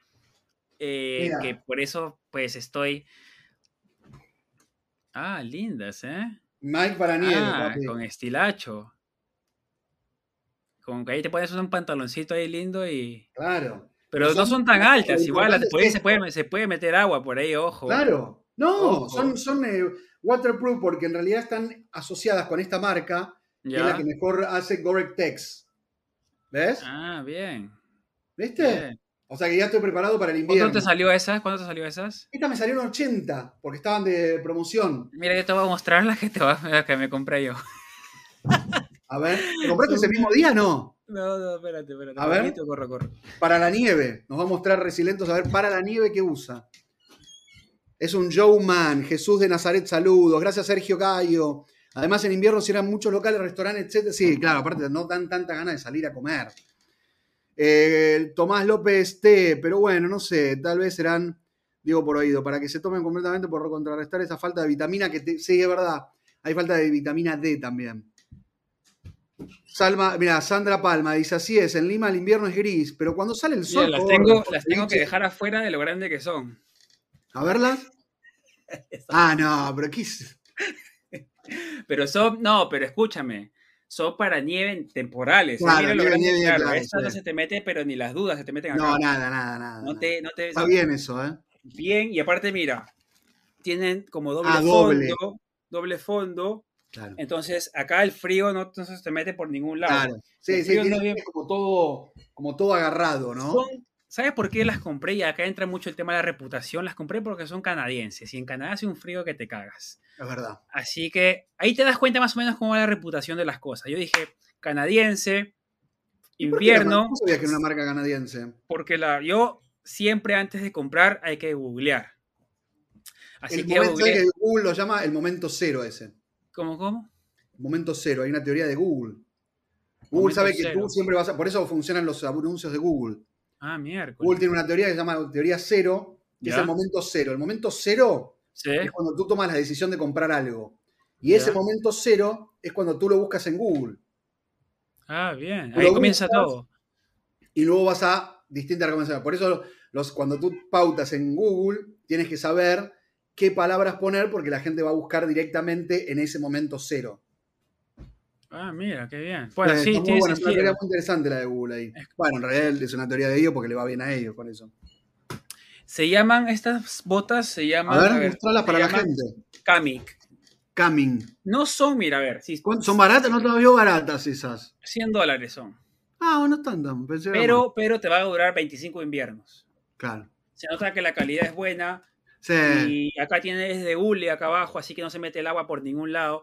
eh, que por eso pues estoy... Ah, lindas, ¿eh? Nike para nieve. Ah, con estilacho. Con que ahí te pones un pantaloncito ahí lindo y... Claro. Pero Son- no son tan altas, igual se puede, se puede meter agua por ahí, ojo. Claro. No, Ojo. son, son eh, waterproof porque en realidad están asociadas con esta marca, que es la que mejor hace Gore-Tex. ¿Ves? Ah, bien. ¿Viste? bien. O sea que ya estoy preparado para el ¿Cuánto invierno. te salió esas? ¿Cuánto te salió esas? Esta me salió en 80 porque estaban de promoción. Mira, yo te voy a mostrar las que, te va, las que me compré yo. A ver, ¿te compraste ese mismo día? No. No, no, espérate, espérate. A ver. Poquito, corre, corre. Para la nieve. Nos va a mostrar Resilientos a ver para la nieve qué usa. Es un Joe Man, Jesús de Nazaret, saludos. Gracias, Sergio Gallo. Además, en invierno cierran muchos locales, restaurantes, etc. Sí, claro, aparte no dan tanta ganas de salir a comer. Eh, Tomás López T, pero bueno, no sé, tal vez serán, digo por oído, para que se tomen completamente por contrarrestar esa falta de vitamina que te- sí, es verdad, hay falta de vitamina D también. Salma, mira, Sandra Palma dice, así es, en Lima el invierno es gris, pero cuando sale el sol... Mira, las tengo, por las tengo que dejar afuera de lo grande que son. A verlas. Ah, no, pero ¿qué es? Pero son, no, pero escúchame. Son para nieve temporales. ¿eh? Claro, Mira lo nieve, grande, nieve, claro, claro, Estas no se te mete, pero ni las dudas se te meten acá. No, nada, nada, nada. No te, no te, Está bien eso, ¿eh? bien, y aparte, mira, tienen como doble Ah, doble. fondo, doble fondo. Claro. Entonces, acá el frío no, no se te mete por ningún lado. Claro. Sí, sí, no como todo, como todo agarrado, ¿no? Son- ¿Sabes por qué las compré? Y acá entra mucho el tema de la reputación. Las compré porque son canadienses y en Canadá hace un frío que te cagas. Es verdad. Así que ahí te das cuenta más o menos cómo va la reputación de las cosas. Yo dije, canadiense, ¿Y por qué invierno, ¿Cómo sabías que era una marca canadiense? porque la, yo siempre antes de comprar hay que googlear. Así el que momento googleé. que Google lo llama el momento cero ese. ¿Cómo, cómo? Momento cero. Hay una teoría de Google. Google Momento sabe que cero. tú siempre vas a... Por eso funcionan los anuncios de Google. Ah, miércoles. Google tiene una teoría que se llama teoría cero, que es el momento cero. El momento cero Sí. es cuando tú tomas la decisión de comprar algo. Y ese momento cero es cuando tú lo buscas en Google. Ah, bien. Ahí comienza buscas- todo. Y luego vas a distintas recomendaciones. Por eso los, cuando tú pautas en Google, tienes que saber qué palabras poner porque la gente va a buscar directamente en ese momento cero. Ah, mira, qué bien. Bueno, Eh, sí, tiene buena, es una teoría muy interesante la de Google ahí. Bueno, en realidad es una teoría de ellos porque le va bien a ellos con eso. Se llaman, estas botas se llaman. A ver, a ver, mostralas para la gente. Kamiq. Coming. No son, mira, a ver, sí, ¿Cuánto- ¿Son baratas? No te las veo baratas esas. 100 dólares son. Ah, no están tan. Pero, pero te va a durar 25 inviernos. Claro. Se nota que la calidad es buena Sí. y acá tiene es de hule acá abajo, así que no se mete el agua por ningún lado.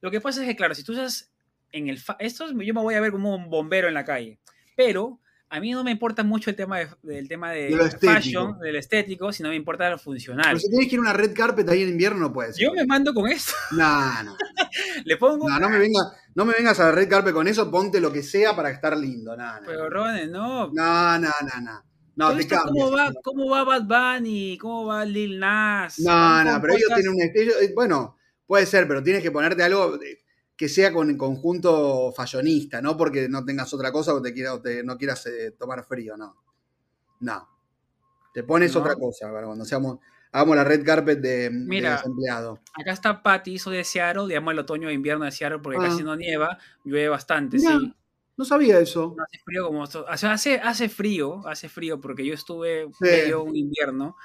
Lo que pasa es que, claro, si tú estás en el... Estos yo me voy a ver como un bombero en la calle, pero a mí no me importa mucho el tema de, del tema de, De fashion, del estético, sino me importa lo funcional. Pero si tienes que ir a una red carpet ahí en invierno, no puedes. Yo me mando con esto, No, no. le pongo... No, no me, venga, no me vengas a la red carpet con eso, ponte lo que sea para estar lindo. No, no. Pero Ron, no. No, no, no, no. No, ¿Tú te cambias. ¿Cómo va, ¿Cómo va Bad Bunny? ¿Cómo va Lil Nas? No, no, pero ellos tienen un estilo. eh, Bueno, puede ser, pero tienes que ponerte algo de- que sea con conjunto fashionista, no porque no tengas otra cosa o te quiera, o te- no quieras eh, tomar frío, no. No. Te pones No. otra cosa para cuando seamos, hagamos la red carpet de, de Mira, desempleado. Acá está Patty, soy de Seattle, digamos el otoño e invierno de Seattle porque Ah. casi no nieva, llueve bastante, sí. No sabía eso. No hace frío como esto- o sea, hace, hace frío, hace frío porque yo estuve Sí. medio un invierno,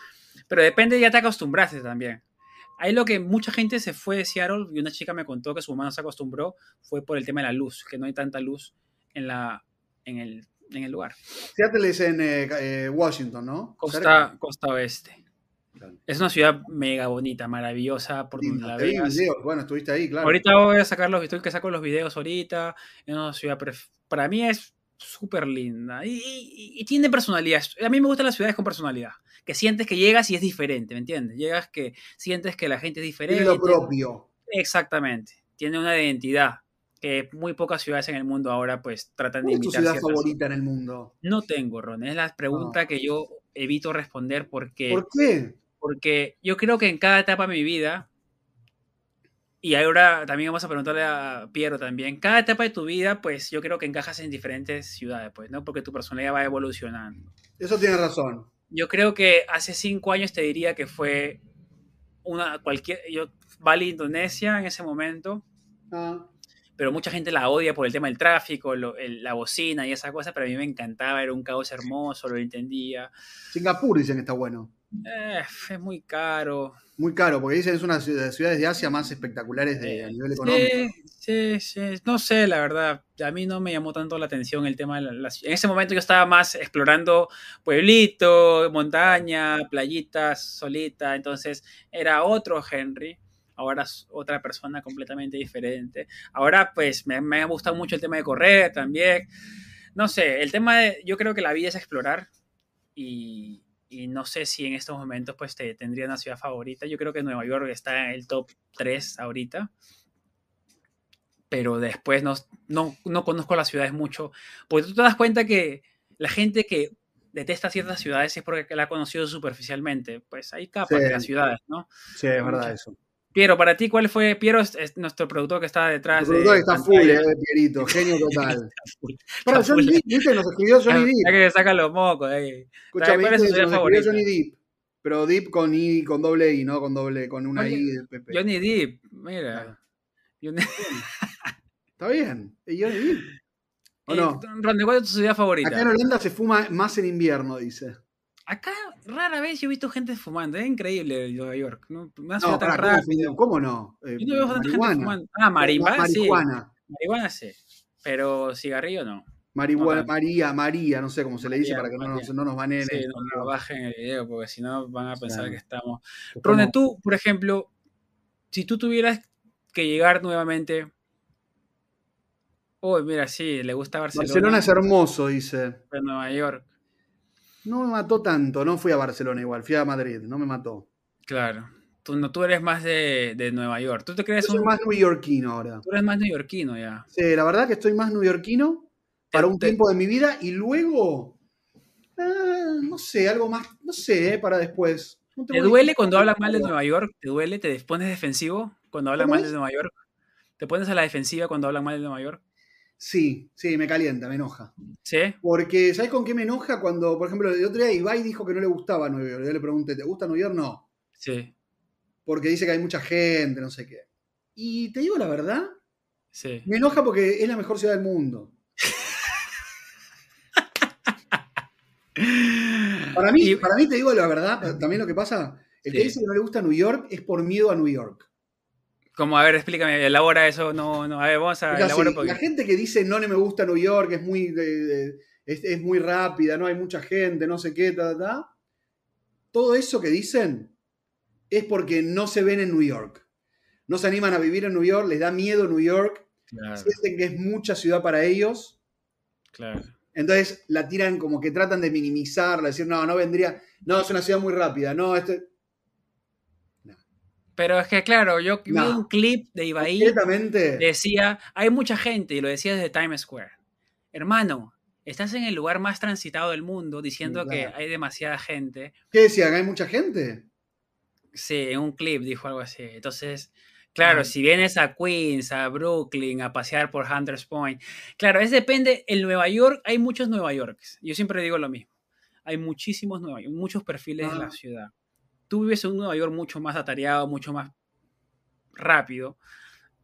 pero depende, ya te acostumbraste también. Ahí lo que mucha gente se fue de Seattle y una chica me contó que su mamá no se acostumbró fue por el tema de la luz, que no hay tanta luz en, la, en, el, en el lugar. Seattle es en eh, eh, Washington, ¿no? Costa, costa oeste. Claro. Es una ciudad mega bonita, maravillosa, por donde la te vi veas. videos. Bueno, estuviste ahí, claro. Ahorita voy a sacar los estoy que saco los videos ahorita. Es una ciudad, para mí es súper linda y, y- y tiene personalidad. A mí me gustan las ciudades con personalidad. Que sientes que llegas y es diferente, ¿me entiendes? Llegas que sientes que la gente es Tiene diferente. lo propio. Exactamente. Tiene una identidad que muy pocas ciudades en el mundo ahora pues tratan de ¿Cuál es tu imitar. ciudad favorita en el mundo? No tengo, Ron. Es la pregunta que yo evito responder porque ¿Por qué? Porque yo creo que en cada etapa de mi vida, y ahora también vamos a preguntarle a Piero también, cada etapa de tu vida, pues yo creo que encajas en diferentes ciudades, pues, ¿no? Porque tu personalidad va evolucionando. Eso tiene razón. Yo creo que hace cinco años te diría que fue una cualquier, yo, Bali, Indonesia en ese momento, Ah, pero mucha gente la odia por el tema del tráfico, lo- el- la bocina y esa cosa, pero a mí me encantaba, era un caos hermoso, lo entendía. Singapur dicen que está bueno. Eh, es muy caro, Muy caro, porque dicen que es una de las ciudades de Asia más espectaculares de, a nivel económico. Sí, sí, sí. No sé, la verdad. A mí no me llamó tanto la atención el tema de la, la- En ese momento yo estaba más explorando pueblito, montaña, playitas, solita. Entonces era otro Henry. Ahora es otra persona completamente diferente. Ahora, pues, me, me ha gustado mucho el tema de correr también. No sé, el tema de. Yo creo que la vida es explorar. Y, y no sé si en estos momentos, pues, te tendría una ciudad favorita. Yo creo que Nueva York está en el top 3 ahorita pero después no, no, no conozco las ciudades mucho, porque tú te das cuenta que la gente que detesta ciertas ciudades es porque la ha conocido superficialmente, pues hay capas Sí. de las ciudades, ¿no? Sí, es verdad Mucho. eso. Piero, para ti, ¿cuál fue? Piero es, es nuestro productor que está detrás. El productor de está full, eh, Pierito, genio total. Está Johnny. Depp, ¿viste? Nos escribió Johnny Ya Depp. que saca los mocos. eh. Escúchame, ¿cuál es escribió favorita? Johnny Depp. Pero Deep con I, con doble I, no con doble, con una Oye, I de Pepe. Johnny Depp, mira. Johnny- Está bien. ¿Y Johnny Depp? ¿O Eh, no? Ronde, ¿cuál es tu ciudad favorita? Acá en Holanda se fuma más en invierno, dice. Acá rara vez yo he visto gente fumando, es increíble Nueva York, ¿no? Una No, ciudad tan pará, ¿cómo, no? Eh, Yo no veo tanta gente fumando. Ah, marihuana, sí. Marihuana. Sí. Pero cigarrillo no. Marihuana, No, María, María, no sé cómo se le dice María, para que no nos, no nos baneen. Sí, no lo bajen el video porque si no van a pensar Claro. que estamos. Estamos- Ronde, tú, por ejemplo, si tú tuvieras que llegar nuevamente. Oh, mira, sí, le gusta Barcelona. Barcelona es hermoso, dice. pero Nueva York. No me mató tanto, no fui a Barcelona igual, fui a Madrid, no me mató. Claro. Tú, no, tú eres más de, de Nueva York. Tú te Yo crees soy un. más neoyorquino ahora. Tú eres más neoyorquino ya. Sí, la verdad que estoy más neoyorquino para un Te- tiempo de mi vida y luego. ah, no sé, algo más, no sé, eh, para después. ¿Te duele cuando hablan mal de Nueva York? ¿Te duele? ¿Te pones defensivo cuando hablan mal de Nueva York? ¿Te pones a la defensiva cuando hablan mal de Nueva York? Sí, sí, me calienta, me enoja. ¿Sí? Porque, ¿sabes con qué me enoja? Cuando, por ejemplo, el otro día Ibai dijo que no le gustaba Nueva York. Yo le pregunté, ¿te gusta Nueva York? No. Sí. Porque dice que hay mucha gente, no sé qué. Y te digo la verdad, Sí. me enoja porque es la mejor ciudad del mundo. Para mí, Y- para mí te digo la verdad, también lo que pasa, el que dice que no le gusta New York es por miedo a New York. Como, a ver, explícame, elabora eso. No, no, a ver, vamos a elaborar porque... La gente que dice no, no me gusta New York, es muy, de- de- es, es muy rápida, no hay mucha gente, no sé qué, ta, ta, ta. Todo eso que dicen es porque no se ven en New York. No se animan a vivir en New York, les da miedo New York, Claro, sienten que es mucha ciudad para ellos. claro. Entonces la tiran como que tratan de minimizarla, decir, no, no vendría, no, es una ciudad muy rápida, no, este. Pero es que, claro, yo vi un clip de Ibai, decía, hay mucha gente, y lo decía desde Times Square. Hermano, estás en el lugar más transitado del mundo diciendo que Claro. hay demasiada gente. ¿qué decían? ¿Hay mucha gente? Sí, en un clip dijo algo así. Entonces, claro, Ah. si vienes a Queens, a Brooklyn, a pasear por Hunters Point, claro, es depende. En Nueva York hay muchos Nueva Yorks. Yo siempre digo lo mismo. Hay muchísimos Nueva York, muchos perfiles de Ah. la ciudad. Tú vives en un Nueva York mucho más atareado, mucho más rápido.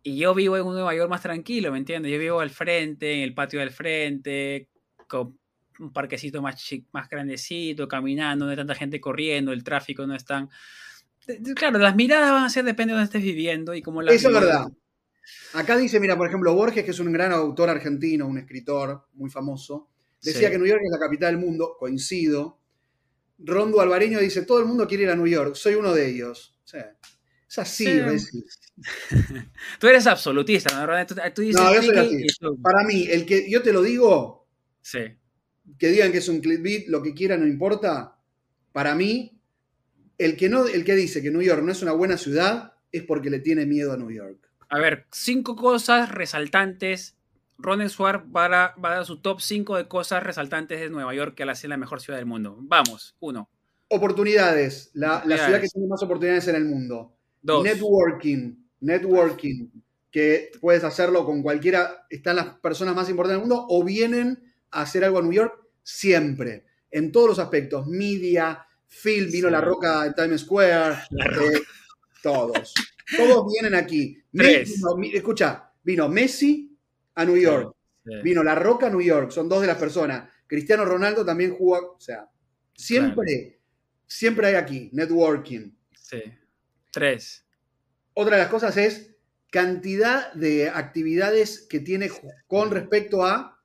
Y yo vivo en un Nueva York más tranquilo, ¿me entiendes? Yo vivo al frente, en el patio del frente, con un parquecito más, chi- más grandecito, caminando, no hay tanta gente corriendo, el tráfico no es tan... Claro, las miradas van a ser depende de donde estés viviendo y cómo las Eso es verdad. Acá dice, mira, por ejemplo, Borges, que es un gran autor argentino, un escritor muy famoso, decía Sí. que New York es la capital del mundo, coincido. Rondo Alvareño dice, todo el mundo quiere ir a New York, soy uno de ellos. O sea, es así, Sí. Tú eres absolutista, ¿no? Tú, tú dices No, yo soy Tiki así. y tú- Para mí, el que yo te lo digo, Sí. que digan que es un clickbait, lo que quieran, no importa. Para mí, el que, no, el que dice que New York no es una buena ciudad es porque le tiene miedo a New York. A ver, cinco cosas resaltantes. Ron Suar va a, dar- va a dar su top 5 de cosas resaltantes de Nueva York que la hace la mejor ciudad del mundo. Vamos, uno. Oportunidades, la, ciudad que tiene más oportunidades en el mundo. Dos. Networking, networking, que puedes hacerlo con cualquiera, están las personas más importantes del mundo o vienen a hacer algo a New York siempre, en todos los aspectos, media, film, vino Sí. La Roca en Times Square, eh, todos. Todos vienen aquí. Me- Tres. vino- mi- escucha, vino Messi a New York, Sí. vino La Roca a New York, son dos de las personas. Cristiano Ronaldo también jugó, o sea, siempre, siempre hay aquí, networking. Sí. Tres. Otra de las cosas es cantidad de actividades que tiene con respecto a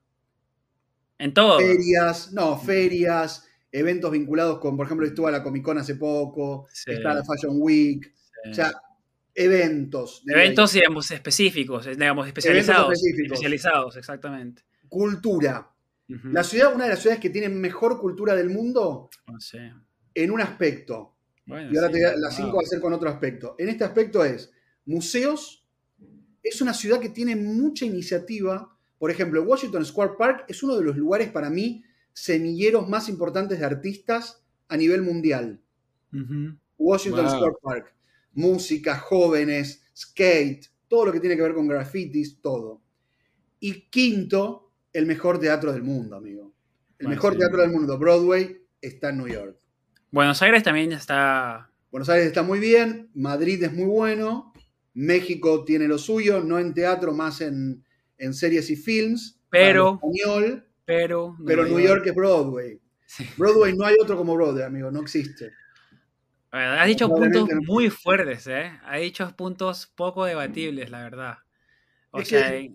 En todo. ferias, no, ferias, eventos vinculados con, por ejemplo, estuvo a la Comic Con hace poco, Sí. está la Fashion Week, o sea, eventos. de Eventos, digamos, específicos, digamos, especializados. específicos. Especializados, exactamente. Cultura. La ciudad, una de las ciudades que tiene mejor cultura del mundo sé. en un aspecto. Bueno, Y ahora sí, te voy a- las wow. cinco va a ser con otro aspecto. En este aspecto es museos. Es una ciudad que tiene mucha iniciativa. Por ejemplo, Washington Square Park es uno de los lugares para mí semilleros más importantes de artistas a nivel mundial. Washington Wow. Square Park. Música, jóvenes, skate, todo lo que tiene que ver con grafitis, todo. Y quinto, el mejor teatro del mundo, amigo. El Bueno, mejor sí. teatro del mundo, Broadway, está en New York. Buenos Aires también está. Buenos Aires está muy bien, Madrid es muy bueno, México tiene lo suyo, no en teatro, más en, en series y films, Pero- español, Pero. pero New York es Broadway. Sí. Broadway no hay otro como Broadway, amigo, no existe. Bueno, Has dicho puntos muy fuertes, ¿eh? Has dicho puntos poco debatibles, la verdad. O Es sea, que-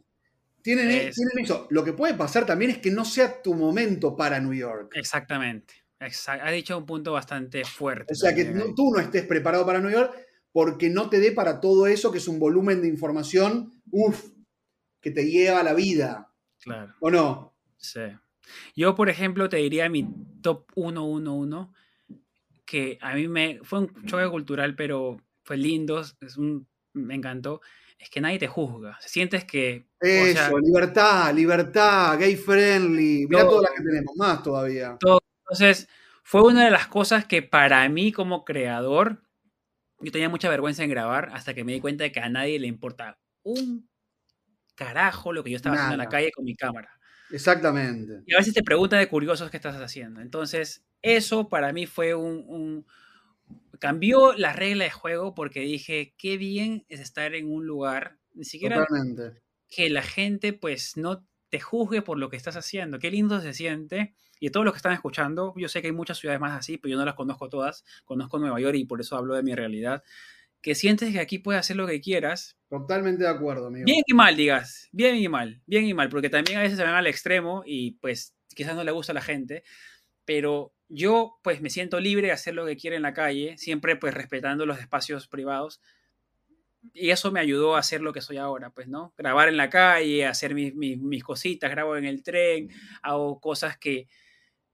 Tienen, Es- tienen eso. Lo que puede pasar también es que no sea tu momento para New York. exactamente. Exa- has dicho un punto bastante fuerte. O sea, que no- ahí. tú no estés preparado para New York porque no te dé para todo eso que es un volumen de información, uff, que te lleva a la vida. Claro, ¿O no? sí. Yo, por ejemplo, te diría mi top 1-1-1, que a mí me fue un choque cultural, pero fue lindo, es un, me encantó. Es que nadie te juzga. Sientes que. o Eso, sea, libertad, libertad, gay friendly. Todo. todas las que tenemos, más todavía. Entonces, fue una de las cosas que para mí como creador, yo tenía mucha vergüenza en grabar hasta que me di cuenta de que a nadie le importa un carajo lo que yo estaba haciendo en la calle con mi cámara. Exactamente. Y a veces te preguntan de curiosos qué estás haciendo. Entonces, eso para mí fue un, cambió la regla de juego porque dije, qué bien es estar en un lugar, ni siquiera que la gente pues no te juzgue por lo que estás haciendo. Qué lindo se siente. Y todos los que están escuchando, yo sé que hay muchas ciudades más así, pero yo no las conozco todas. Conozco Nueva York y por eso hablo de mi realidad. Que sientes que aquí puedes hacer lo que quieras. Totalmente de acuerdo, amigo. Bien y mal, digas. Bien y mal. Bien y mal. Porque también a veces se van al extremo y pues quizás no le gusta a la gente. Pero yo pues me siento libre de hacer lo que quiera en la calle, siempre pues respetando los espacios privados. Y eso me ayudó a hacer lo que soy ahora, pues, ¿no? Grabar en la calle, hacer mis, mis, cositas, grabo en el tren, hago cosas que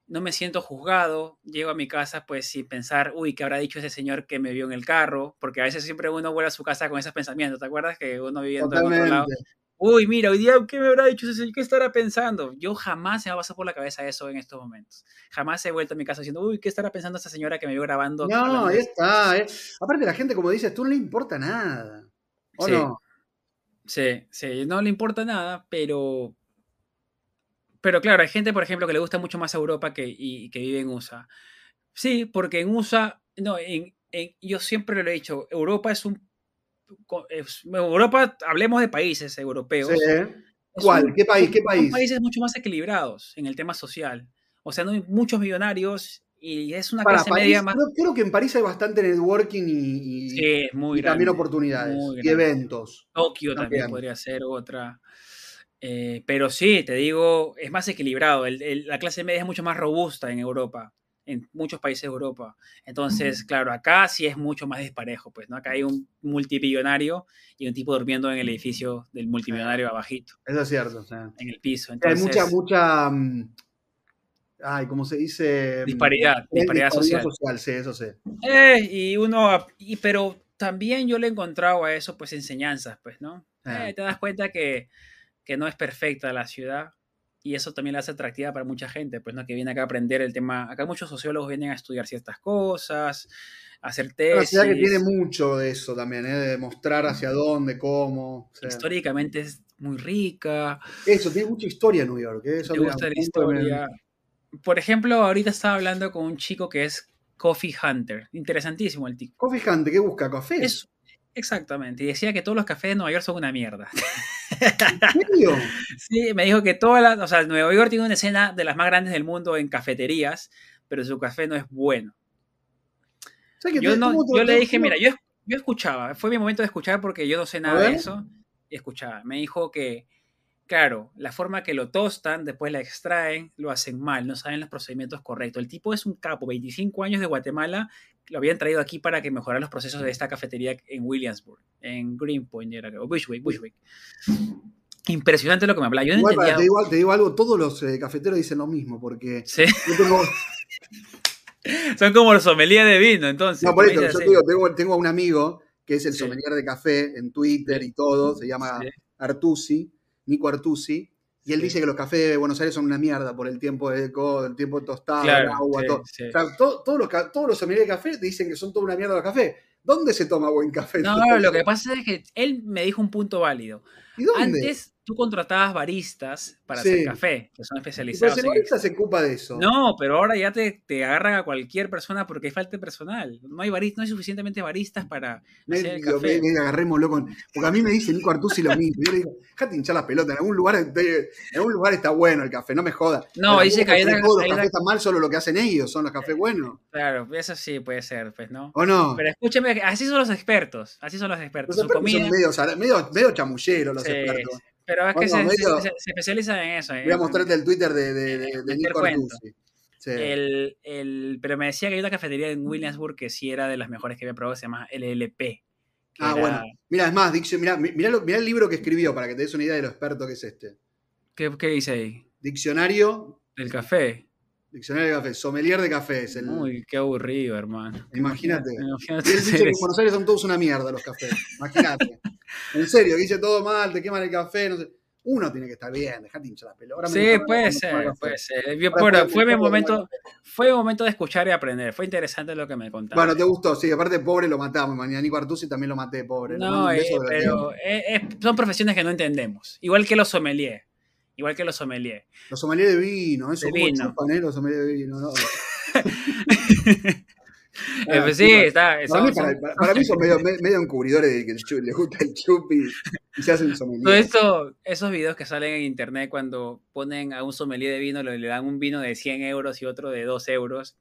no me siento juzgado, llego a mi casa pues sin pensar, uy, ¿qué habrá dicho ese señor que me vio en el carro? Porque a veces siempre uno vuelve a su casa con esos pensamientos, ¿te acuerdas? Que uno viviendo en otro lado, uy, mira, hoy día, ¿qué me habrá dicho ese señor? ¿Qué estará pensando? Yo jamás se me va a pasar por la cabeza eso en estos momentos. Jamás he vuelto a mi casa diciendo, uy, ¿qué estará pensando esta señora que me vio grabando? No, ahí está. Eh. Aparte la gente, como dices, tú no le importa nada. ¿O sí. no? Sí, sí, no le importa nada, pero... Pero claro, hay gente, por ejemplo, que le gusta mucho más Europa que, y, que vive en USA. Sí, porque en USA, no, en, yo siempre lo he dicho, Europa es un Europa, hablemos de países europeos. ¿Cuál? ¿Qué país? ¿Qué país? Son países mucho más equilibrados en el tema social. O sea, no hay muchos millonarios y es una clase media más. Creo, que en París hay bastante networking y, muy también oportunidades y eventos. Tokio también. podría ser otra. Eh, pero sí, te digo, es más equilibrado. la clase media es mucho más robusta en Europa en muchos países de Europa. Entonces, claro, acá sí es mucho más disparejo, pues, ¿no? Acá hay un multimillonario y un tipo durmiendo en el edificio del multimillonario abajito. Eso es cierto. En el piso. hay mucha, mucha... Mm, ay, ¿cómo se dice? Disparidad, disparidad, social. Sí, eso sí. Eh, y uno, y, pero también yo le he encontrado a eso, pues, enseñanzas, pues, ¿no? Eh, te das cuenta que, que no es perfecta la ciudad, y eso también la hace atractiva para mucha gente, pues, ¿no? Que viene acá a aprender el tema. Acá muchos sociólogos vienen a estudiar ciertas cosas, a hacer tesis. La ciudad que tiene mucho de eso también, ¿eh? de mostrar hacia dónde, cómo. Históricamente es muy rica. Eso, tiene mucha historia en New York. ¿eh? Eso gusta la historia. Por ejemplo, ahorita estaba hablando con un chico que es Coffee Hunter. Interesantísimo el tipo. Coffee Hunter, ¿qué busca? ¿Café? Exactamente. Y decía que todos los cafés de Nueva York son una mierda. ¿En serio? sí, me dijo que todas las, o sea, Nueva York tiene una escena de las más grandes del mundo en cafeterías, pero su café no es bueno. yo, no, yo le dije, mira, yo, yo escuchaba, fue mi momento de escuchar porque yo no sé nada de eso, y escuchaba. Me dijo que, claro, la forma que lo tostan, después la extraen, lo hacen mal, no saben los procedimientos correctos. El tipo es un capo, 25 años de Guatemala, lo habían traído aquí para que mejorara los procesos de esta cafetería en Williamsburg, en Greenpoint, o Bushwick, Bushwick. Impresionante lo que me habla. Yo te, digo, algo, todos los eh, cafeteros dicen lo mismo, porque ¿Sí? Son como los sommeliers de vino, entonces. No, por eso, yo te digo, tengo, tengo, un amigo que es el sommelier de café en Twitter y todo, se llama Artusi, Nico Artusi, y él dice que los cafés de Buenos Aires son una mierda por el tiempo de eco, el tiempo tostado, el agua, todo. O sea, todos los, todos los de café dicen que son toda una mierda los cafés. ¿Dónde se toma buen café? No, lo que pasa es que él me dijo un punto válido. ¿Y dónde? Antes tú contratabas baristas para hacer café, que son especializados. Pero se ocupa de eso. No, pero ahora ya te, te, agarran a cualquier persona porque hay falta de personal. No hay baristas, no hay suficientemente baristas para hacer el café. Me, agarrémoslo con. Porque a mí me dice Nico Artusi lo mismo. Yo le digo, déjate hinchar la pelota. En algún lugar, en algún lugar está bueno el café, no me jodas. No, dice que los cafés están mal, solo lo que hacen ellos son los cafés buenos. Claro, eso sí puede ser, pues, ¿no? ¿O no? Pero escúcheme, así son los expertos. Así son los expertos. Los expertos son medio, medio, chamulleros los expertos. Pero es que se, se, especializa en eso. Voy a mostrarte el Twitter de, de, de, Nico el, el, pero me decía que hay una cafetería en Williamsburg que sí era de las mejores que había probado, se llama LLP. Ah, bueno. Mira, es más, mira, mira, el libro que escribió para que te des una idea de lo experto que es este. ¿Qué, qué dice ahí? Diccionario. Del café. Diccionario de café, sommelier de café. Es el... Uy, qué aburrido, hermano. Imagínate. Imagínate él dice que en Buenos Aires son todos una mierda los cafés. Imagínate. en serio, dice todo mal, te queman el café, no sé. uno tiene que estar bien, dejate hinchar la pelota. Ahora me Sí, puede ser, puede ser. Bueno, fue mi momento, fue mi momento de escuchar y aprender. Fue interesante lo que me contaste. Bueno, te gustó, sí, aparte pobre lo matamos, mañana Nico Artusi también lo maté, pobre. No, eh, pero eh, son profesiones que no entendemos. Igual que los sommeliers. Igual que los sommeliers. Los sommeliers de vino, eso De vino. chupan, ¿eh? Los sommeliers de vino, ¿no? Eh, pues sí, sí, está. Para para, son- para- para mí son medio, me- medio encubridores de que les gusta el chupi y se hacen sommelier. Todo esto, esos videos que salen en internet cuando ponen a un sommelier de vino, le le dan un vino de 100 euros y otro de 2 euros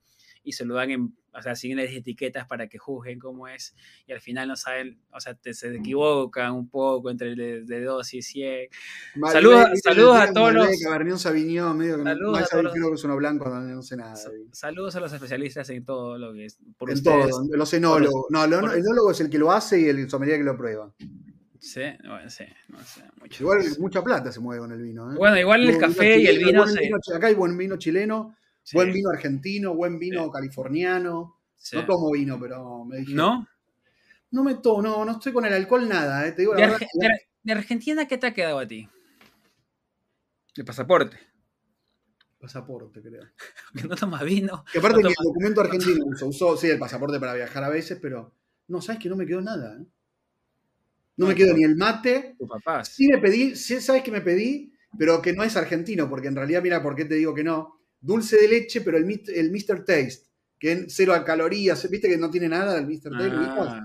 y se lo dan en, o sea, siguen las etiquetas para que juzguen cómo es y al final no saben, o sea, te, se equivocan un poco entre el de, de 2 y 100. Malbec, saludos- saludos a todos los- Cabernet Sauvignon, medio que Saludos no a sabe todos qué es lo que es uno blanco, no, no sé nada. Saludos a los especialistas en todo lo que es. Por En ustedes. todo, los enólogos. No, el enólogo es el que lo hace y el sommelier que lo prueba. Sí, bueno, sí, no sé, mucho. Igual mucha plata se mueve con el vino. ¿eh? Bueno, igual el café y el vino se- vino acá hay buen vino chileno, sí, buen vino argentino, buen vino Sí. californiano. sí. No tomo vino, pero me dije. ¿No? No me tomo, no, no estoy con el alcohol nada, eh, te digo la De, verdad. Arge- de Ar- de Argentina qué te ha quedado a ti? El pasaporte. Pasaporte, creo. Que no tomas vino. Que aparte no que el documento argentino uso, usó, sí, el pasaporte para viajar a veces, pero no, sabes que no me quedó nada. ¿eh? No me quedó ni el mate. tus papás. Sí me pedí, sí sabes que me pedí, pero que no es argentino, porque en realidad, mira, ¿por qué te digo que no? Dulce de leche, pero el, el Mr. Taste, que es cero a calorías, ¿viste que no tiene nada del Mr. Taste? Ah.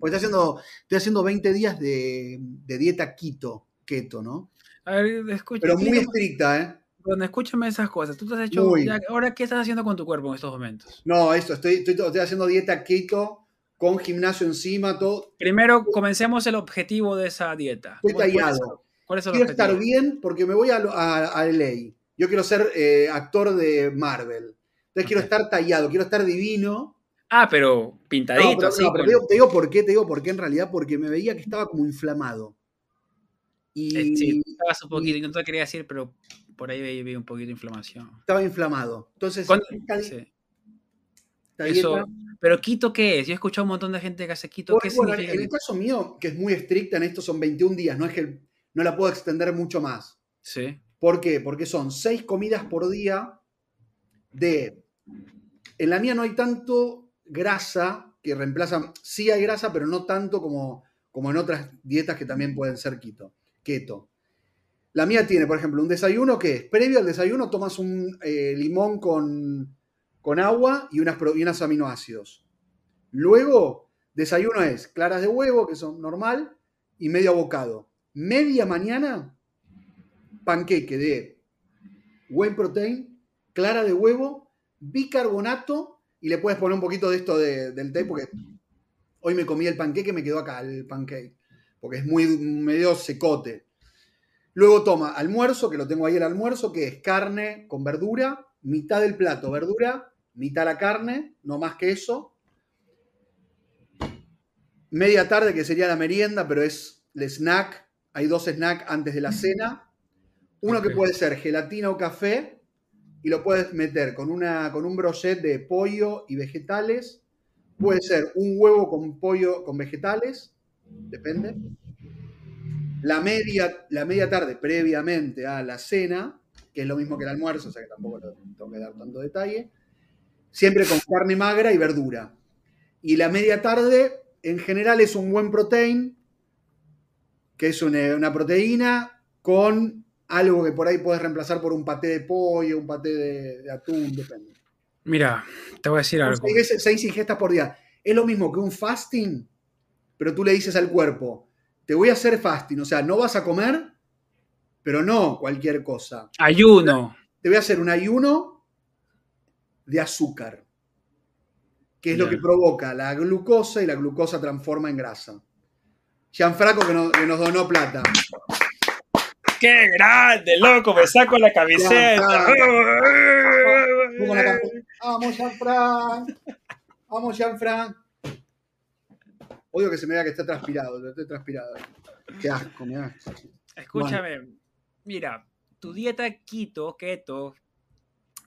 Porque estoy haciendo, estoy haciendo 20 días de, de dieta keto, keto, ¿no? A ver, escucha. Pero muy estricta, ¿eh? bueno, escúchame esas cosas. Tú te has hecho. Ya- ahora, ¿qué estás haciendo con tu cuerpo en estos momentos? No, esto, estoy, estoy, estoy haciendo dieta keto con gimnasio encima, todo. Primero, comencemos el objetivo de esa dieta. Estoy ¿Cuál- cuál es- tallado. ¿Cuál es el Quiero objetivo? estar bien porque me voy a, a, a LA. Yo quiero ser eh, actor de Marvel. Entonces quiero estar tallado, quiero estar divino. Ah, pero pintadito, No, pero, así. no, pero con- te, digo, te digo por qué, te digo por qué en realidad, porque me veía que estaba como inflamado. Y Eh, sí, estabas un poquito, no te quería decir, pero por ahí vi un poquito de inflamación. estaba inflamado. Entonces, ¿Cuándo- esta, sí. esta Eso- dieta- Pero Quito, ¿qué es? Yo he escuchado un montón de gente que hace Quito. Bueno, ¿Qué bueno, significa? en el caso mío, que es muy estricta en esto, son 21 días, no es que no la puedo extender mucho más. Sí. ¿Por qué? Porque son seis comidas por día de... En la mía no hay tanto grasa que reemplazan... Sí hay grasa, pero no tanto como, como en otras dietas que también pueden ser keto. keto. La mía tiene, por ejemplo, un desayuno que es, previo al desayuno tomas un eh, limón con, con agua y unas, y aminoácidos. Luego, desayuno es claras de huevo, que son normal, y medio abocado. Media mañana, panqueque de whey protein, clara de huevo, bicarbonato, y le puedes poner un poquito de esto de- del té, porque hoy me comí el panqueque, me quedó acá el pancake, porque es muy medio secote. Luego toma almuerzo, que lo tengo ahí el almuerzo, que es carne con verdura, mitad del plato verdura, mitad la carne, no más que eso. Media tarde, que sería la merienda, pero es el snack. Hay dos snacks antes de la cena. Uno que puede ser gelatina o café, y lo puedes meter con, una, con un brochet de pollo y vegetales. Puede ser un huevo con pollo con vegetales, depende. La media, la media tarde, previamente a la cena, que es lo mismo que el almuerzo, o sea que tampoco lo tengo que dar tanto detalle, siempre con carne magra y verdura. Y la media tarde, en general, es un buen protein, que es una, una proteína con algo que por ahí puedes reemplazar por un paté de pollo, un paté de, de atún, depende. Mira, te voy a decir algo. Seis, seis ingestas por día. Es lo mismo que un fasting, pero tú le dices al cuerpo, te voy a hacer fasting, o sea, no vas a comer, pero no cualquier cosa. Ayuno. Te voy a hacer un ayuno de azúcar, que es lo que provoca la glucosa y la glucosa transforma en grasa. Gianfranco que nos, que nos donó plata. ¡Qué grande, loco! Me saco la camiseta. Vamos, Gianfran. Vamos, Gianfran. Odio que se me vea que está transpirado. Estoy transpirado. Qué asco, mirá. Escúchame, mira, tu dieta keto, keto,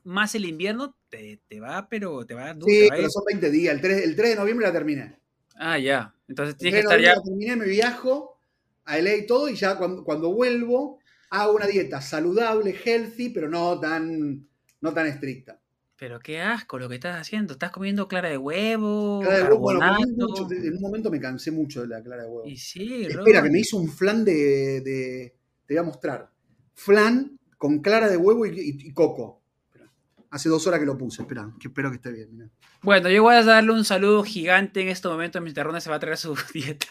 más el invierno te, te va, pero te va Sí, te va a pero ir- son 20 días. El 3, el 3 de noviembre la terminé. Ah, ya. Entonces El 3 tienes que estar ya. la terminé, me viajo. A LA y todo, y ya cuando, cuando vuelvo hago una dieta saludable, healthy, pero no tan, no tan estricta. Pero qué asco lo que estás haciendo. Estás comiendo clara de huevo. Clara de huevo, bueno, mucho, en un momento me cansé mucho de la clara de huevo. Y sí, Espera, que me hizo un flan de, de- Te voy a mostrar. Flan con clara de huevo y, y- y coco. Hace dos horas que lo puse. Espera, que espero que esté bien. mirá. Bueno, yo voy a darle un saludo gigante en este momento. Mr. Ronda se va a traer su dieta.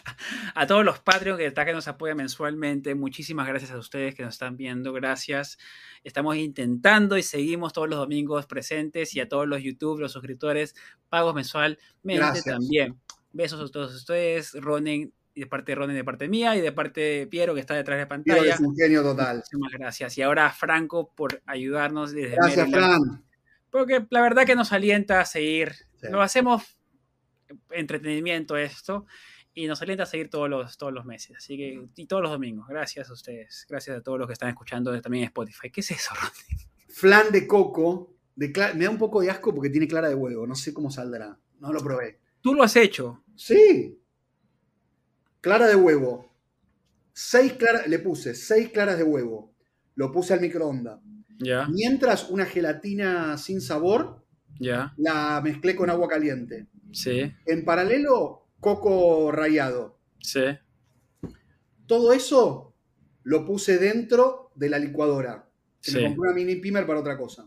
A todos los Patreon que, está, que nos apoyan mensualmente. Muchísimas gracias a ustedes que nos están viendo. Gracias. Estamos intentando y seguimos todos los domingos presentes. Y a todos los YouTube, los suscriptores, pagos mensualmente Gracias. también. Besos a todos ustedes. Ronen, de parte de Ronen, de parte mía. Y de parte de Piero, que está detrás de Piero pantalla. es un genio total. Muchísimas gracias. Y ahora a Franco por ayudarnos desde Gracias, Maryland. Fran. Porque la verdad que nos alienta a seguir. Sí. Lo hacemos entretenimiento esto y nos alienta a seguir todos los, todos los meses. Así que, y todos los domingos. Gracias a ustedes. Gracias a todos los que están escuchando también en Spotify. ¿Qué es eso, Ron? Flan de coco. De me da un poco de asco porque tiene clara de huevo. No sé cómo saldrá. No lo probé. Tú lo has hecho. Sí. Clara de huevo. Seis claras, le puse seis claras de huevo. Lo puse al microondas. Mientras una gelatina sin sabor la mezclé con agua caliente. sí, En paralelo, coco rallado. sí. Todo eso lo puse dentro de la licuadora. Se me Sí. compró una mini pimer para otra cosa.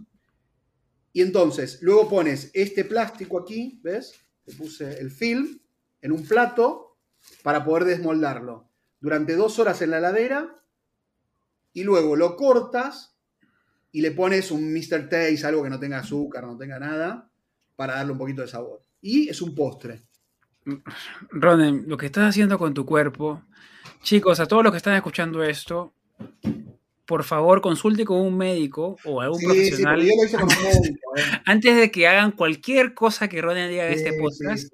Y entonces, luego pones este plástico aquí, ¿ves? Le puse el film en un plato para poder desmoldarlo. Durante dos horas en la heladera y luego lo cortas y le pones un Mr. Taste, algo que no tenga azúcar, no tenga nada, para darle un poquito de sabor. Y es un postre. Ronen, lo que estás haciendo con tu cuerpo, chicos, a todos los que están escuchando esto, por favor consulte con un médico o algún Sí, sí, profesional porque yo lo hice con un médico, ¿eh? antes de que hagan cualquier cosa que Ronen diga Sí, este sí, podcast.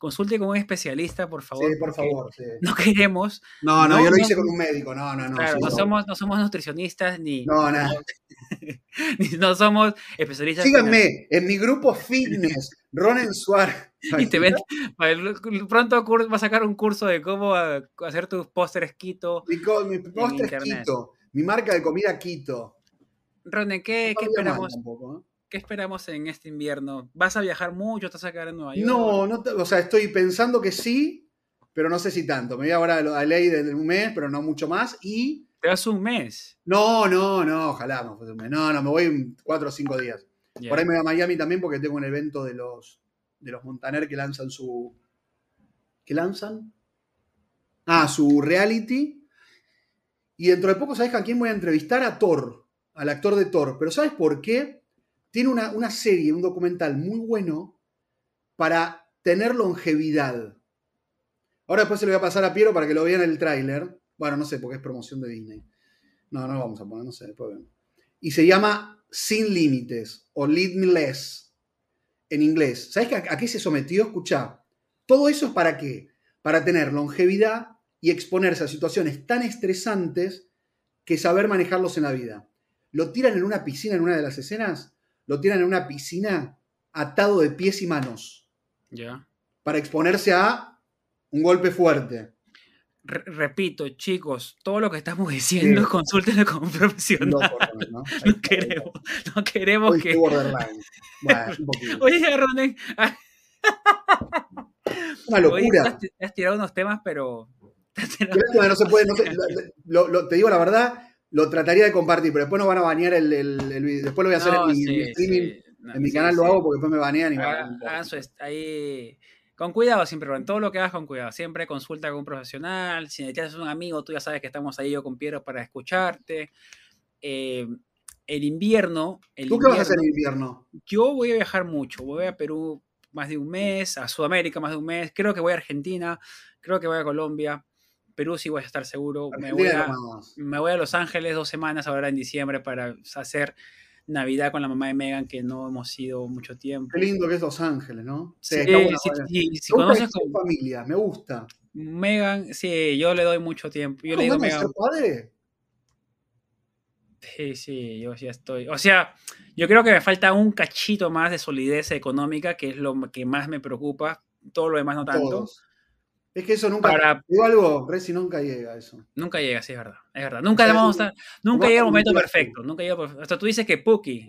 Consulte con un especialista, por favor. Sí, por favor. sí. No queremos, No, no, No, yo lo hice con un médico. No, no, no. claro, sí, no, no. somos, no somos nutricionistas ni, No, nada. ni no somos especialistas. en- Síganme en mi grupo fitness, Ronen Suárez. Y te ven, pronto va a sacar un curso de cómo ah, hacer tus pósteres Quito. Mi, mi. Quito. Mi marca de comida Quito. Ronen, ¿qué, esperamos, tampoco, ¿eh? ¿Qué esperamos en este invierno? ¿Vas a viajar mucho? ¿Te vas a quedar en Nueva York? No, no, o sea, estoy pensando que sí, pero no sé si tanto. Me voy ahora a, ley de un mes, pero no mucho más. Y Te vas un mes. no, no, no, ojalá fuese un mes. No, no, me voy cuatro o cinco días. Ya. Por ahí me voy a Miami también porque tengo un evento de los, de los Montaner que lanzan su. ¿Qué lanzan? Ah, su reality. Y dentro de poco, ¿sabes a quién voy a entrevistar? A Thor, al actor de Thor. Pero ¿sabes por qué? Tiene una, una serie, un documental muy bueno para tener longevidad. Ahora después se lo voy a pasar a Piero para que lo vean en el tráiler. Bueno, no sé, porque es promoción de Disney. No, no lo vamos a poner, no sé, después vemos. Y se llama Sin Límites o Limitless en inglés. ¿Sabes a, a qué se sometió? Escucha, todo eso es para qué? Para tener longevidad y exponerse a situaciones tan estresantes que saber manejarlos en la vida. Lo tiran en una piscina en una de las escenas, lo tiran en una piscina atado de pies y manos Ya. para exponerse a un golpe fuerte. Re- repito, chicos, todo lo que estamos diciendo, Sí. consúltenlo con un profesional. Loco, ¿no? No queremos, no queremos Hoy que. borderline. Bueno, un. Oye, Ronen, Una hoy locura. has, has tirado unos temas, pero. No se puede, no se- lo- lo- te digo la verdad, lo trataría de compartir, pero después nos van a banear el, el- el video. Después lo voy a hacer No, en mi, en mi sí, streaming, sí, no, en mi sí, canal lo hago porque después me banean y me hagan su est- ahí. Con cuidado siempre, Ron. Todo lo que hagas con cuidado. Siempre consulta con un profesional. Si necesitas un amigo, tú ya sabes que estamos ahí yo con Piero para escucharte. Eh, el invierno. El ¿Tú qué vas a hacer en invierno? Yo voy a viajar mucho. Voy a Perú más de un mes, a Sudamérica más de un mes. Creo que voy a Argentina, creo que voy a Colombia. Perú sí voy a estar seguro. Me voy a, me voy a Los Ángeles dos semanas ahora en diciembre para hacer Navidad con la mamá de Megan, que no hemos ido mucho tiempo. Qué lindo que es Los Ángeles, ¿no? Sí, sí, sí, si Me gusta conoces con familia, me gusta. Megan, sí, yo le doy mucho tiempo. Yo le ¿Tengo digo Megan, padre? sí, sí, yo ya estoy. O sea, yo creo que me falta un cachito más de solidez económica, que es lo que más me preocupa. Todo lo demás no tanto. Todos. Es que eso nunca. Para- Digo algo, Reci nunca llega a eso. Nunca llega, sí, es verdad. Es verdad. Nunca sea, vamos a estar, nunca llega el momento perfecto. Nunca llega Hasta tú dices que Puki.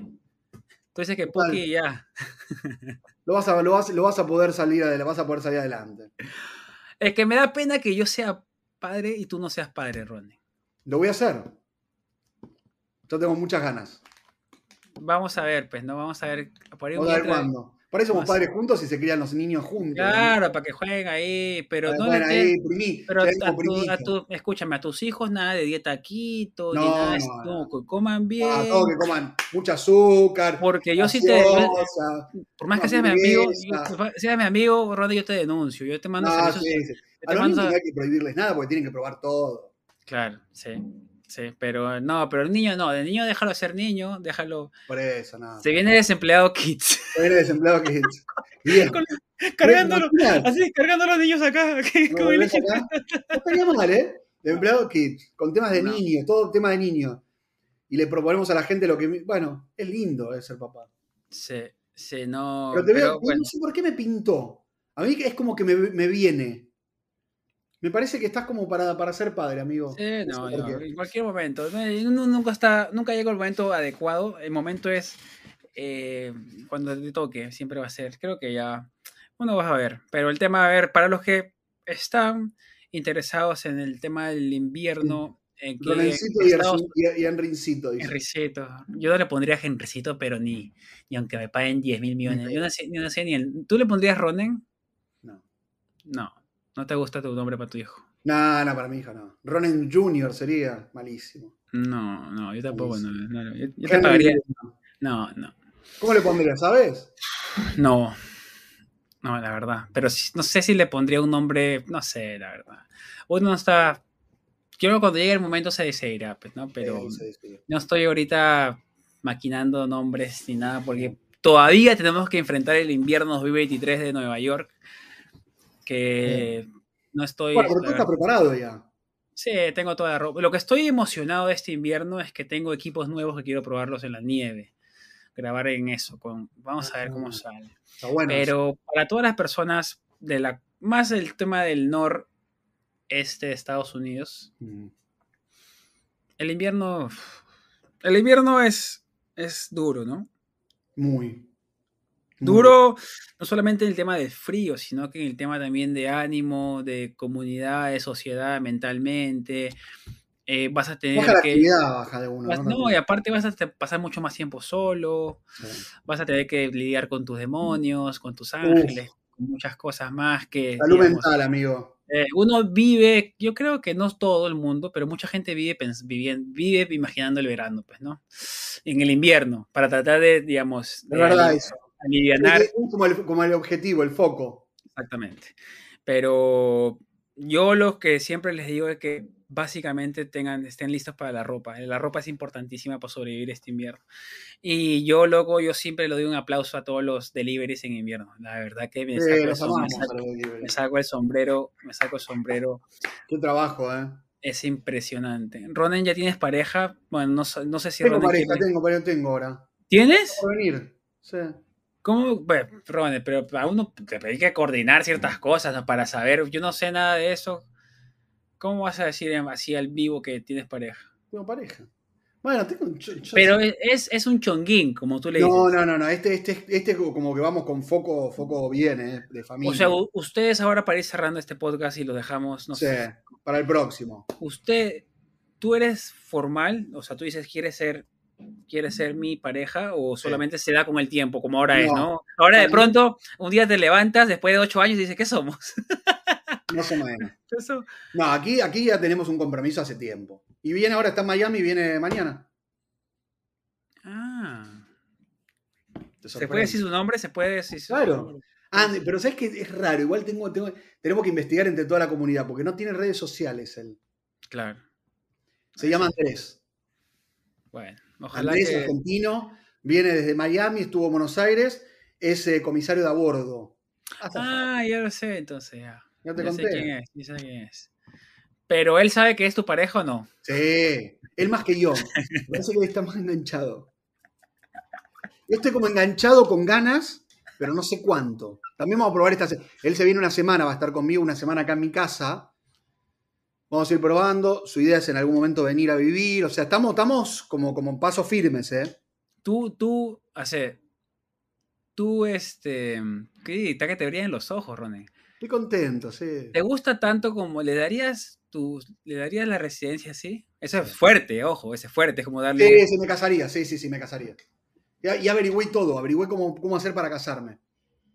Tú dices que Total. Puki ya. Lo vas, a, lo, vas, lo vas a poder salir adelante, vas a poder salir adelante. Es que me da pena que yo sea padre y tú no seas padre, Ronnie. Lo voy a hacer. Yo tengo muchas ganas. Vamos a ver, pues, ¿no? Vamos a ver. Por ahí Vamos a ver cuándo. Para eso somos Vamos a- padres juntos y se crían los niños juntos. Claro, para que jueguen ahí, pero no le ahí, Pero a, ya tengo tu- primito. a tu- escúchame, a tus hijos nada de dieta ni No, nada de eso, no, no, no. que coman bien. Ah, todo que coman mucho azúcar. Porque yo sí te, yo- gaseosa. por más que seas mi amigo, yo- por seas mi amigo, Ronnie, yo te denuncio, yo te mando No, yo A te los niños no hay que prohibirles nada porque tienen que probar todo. Claro, sí, sí, pero no, pero el niño no, de niño déjalo ser niño, déjalo. Por eso, nada. Se viene desempleado Kids. Eres desempleado que. Bien. Con- cargándolo, así, cargando a los niños acá. ¿No como acá? No estaría mal, ¿eh? De empleado kit, con temas de No. niños, todo tema de niños. Y le proponemos a la gente lo que. Bueno, es lindo es ser papá. Sí, sí, no. Pero te veo, pero, bueno, no sé por qué me pintó. A mí es como que me, me viene. Me parece que estás como para, para ser padre, amigo. Sí, no, en cualquier momento. Nunca está, nunca llega el momento adecuado. El momento es eh, cuando te toque, siempre va a ser. Creo que ya uno va a ver. Pero el tema, a ver, para los que están interesados en el tema del invierno, en que y, Estados-. Henricito. Yo no le pondría Henricito, pero ni, ni aunque me paguen 10 mil millones. Yo no sé, yo no sé ni el. ¿Tú le pondrías Ronen? No. No. No te gusta tu nombre para tu hijo. No, no, para mi hija no. Ronen Jr. sería malísimo. No, no, yo tampoco. No, no, yo, yo te pagaría. No, no. ¿Cómo le pondrías, sabes? No. No, la verdad. Pero no sé si le pondría un nombre. No sé, la verdad. Uno no está. Quiero que cuando llegue el momento se, se irá, pues, ¿no? Pero Sí, sí, sí. no estoy ahorita maquinando nombres ni nada porque todavía tenemos que enfrentar el invierno 2023 de Nueva York. Que no estoy. Bueno, pero tú estás preparado ya. Sí, tengo toda la ropa. Lo que estoy emocionado de este invierno es que tengo equipos nuevos que quiero probarlos en la nieve. Grabar en eso. Con, vamos a ver cómo Ah. sale. Bueno. Pero para todas las personas de la más el tema del noreste de Estados Unidos, Mm. el invierno el invierno es es duro, ¿no? Muy. Duro no solamente en el tema del frío, sino que en el tema también de ánimo, de comunidad, de sociedad, mentalmente. Eh, vas a tener Baja la que actividad, baja de uno. vas- ¿no? no, y aparte vas a pasar mucho más tiempo solo, Sí. vas a tener que lidiar con tus demonios, con tus ángeles, con muchas cosas más que Salud digamos, mental, amigo. Eh, uno vive, yo creo que no todo el mundo, pero mucha gente vive, pens- vivien- vive imaginando el verano, pues, ¿no? En el invierno, para tratar de, digamos, de verdad eso. Alivianar, como el, como el objetivo, el foco. exactamente. Pero yo lo que siempre les digo es que básicamente tengan, estén listos para la ropa. La ropa es importantísima para sobrevivir este invierno. Y yo, loco, yo siempre le doy un aplauso a todos los deliveries en invierno. La verdad que me Eh, saco, el, som- me saco- me saco el sombrero, me saco el sombrero Qué trabajo, ¿eh? Es impresionante. Ronen, ¿ya tienes pareja? Bueno, no, sé- no sé si Tengo Ronen pareja, quiere- tengo, pero tengo ahora. ¿Tienes? Venir. Sí. ¿Cómo? Bueno, Ronen, pero a uno te hay que coordinar ciertas cosas ¿no? para saber. Yo no sé nada de eso. ¿Cómo vas a decir en- así al vivo que tienes pareja? Tengo pareja. Bueno, tengo un. yo- yo- Pero es, es, es un chonguín, como tú le dices. No, no, no, no. Este, este, este como que vamos con foco, foco bien, ¿eh? De familia. O sea, ustedes ahora para ir cerrando este podcast y lo dejamos, no Sí, sé. para el próximo. Usted, tú eres formal, o sea, tú dices, ¿quieres ser, quieres ser mi pareja o solamente se da con el tiempo, como ahora es, No. ¿no? Ahora de No. pronto, un día te levantas después de ocho años y dices, ¿qué somos? Más o menos. Eso, No, aquí, aquí ya tenemos un compromiso hace tiempo. Y viene ahora, está en Miami y viene mañana. ah, ¿se puede decir su nombre? ¿Se puede decir su Claro. nombre? Ah, pero ¿sabes qué? Es raro. Igual tengo, tengo- tenemos que investigar entre toda la comunidad, porque no tiene redes sociales él. Claro, Se llama Andrés. bueno, ojalá Andrés, que... argentino, viene desde Miami, estuvo en Buenos Aires, es eh, comisario de a bordo. Ah, ya lo sé, entonces ya. ya te Ya sé conté. quién es, ya sé quién es. Pero él sabe que es tu pareja o no. Sí, él más que yo. Parece que él está más enganchado. Yo estoy como enganchado con ganas, pero no sé cuánto. También vamos a probar esta. Él se viene una semana, va a estar conmigo una semana acá en mi casa. Vamos a ir probando. Su idea es en algún momento venir a vivir. O sea, estamos, estamos como, como en pasos firmes, ¿eh? Tú, tú, hace. Tú, este. ¿Qué? Está que te brillan los ojos, Ronnie. Estoy contento, sí. ¿Te gusta tanto como le darías tu, le darías la residencia así? Eso es fuerte, ojo, ese es fuerte, es como darle. Sí, sí, me casaría, sí, sí, sí, me casaría. Y, averigüé todo, averigüé cómo, cómo hacer para casarme.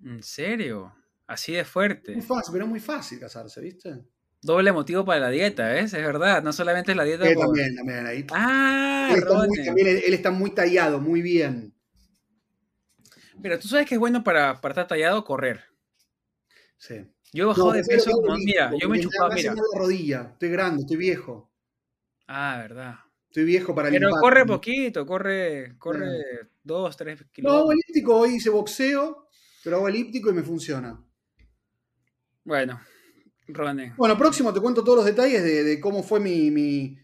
¿En serio? Así de fuerte. Muy fácil, pero es muy fácil casarse, ¿viste? Doble motivo para la dieta, ¿ves? Es verdad, no solamente es la dieta. Sí, también, también, ahí. Ah, él está, muy, también, él está muy tallado, muy bien. Pero tú sabes que es bueno para, para estar tallado correr. Sí. Yo he bajado de peso, mira, yo me he chupado, mira. la rodilla, estoy grande, estoy viejo. Ah, verdad. Estoy viejo para Pero corre poquito, corre, corre dos, tres kilómetros. No, hago elíptico, hoy hice boxeo, pero hago elíptico y me funciona. Bueno, Bueno, próximo te cuento todos los detalles de, cómo fue mi, mi,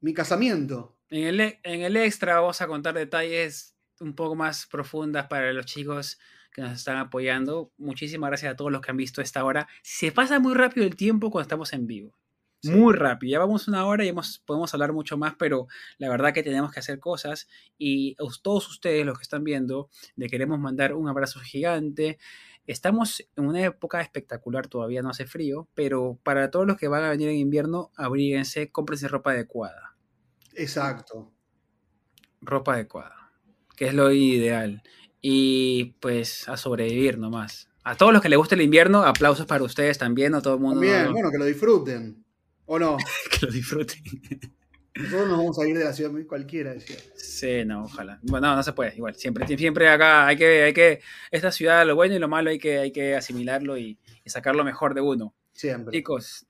mi casamiento. En el, en el extra vamos a contar detalles un poco más profundas para los chicos que nos están apoyando. Muchísimas gracias a todos los que han visto esta hora. Se pasa muy rápido el tiempo cuando estamos en vivo. Muy rápido. Ya vamos una hora y podemos hablar mucho más, pero la verdad que tenemos que hacer cosas y a todos ustedes, los que están viendo, le queremos mandar un abrazo gigante. Estamos en una época espectacular, todavía no hace frío, pero para todos los que van a venir en invierno, abríguense, cómprense ropa adecuada. Exacto. Ropa adecuada, que es lo ideal y pues a sobrevivir nomás. A todos los que les guste el invierno, aplausos para ustedes también, a todo el mundo. Bien, bueno, que lo disfruten. ¿O no? que lo disfruten. Nosotros nos vamos a ir de la ciudad cualquiera, decía. Sí, no, ojalá. Bueno, no, no se puede, igual. Siempre, siempre acá hay que, hay que, esta ciudad, lo bueno y lo malo hay que, hay que asimilarlo y, sacar lo mejor de uno. Siempre. Chicos,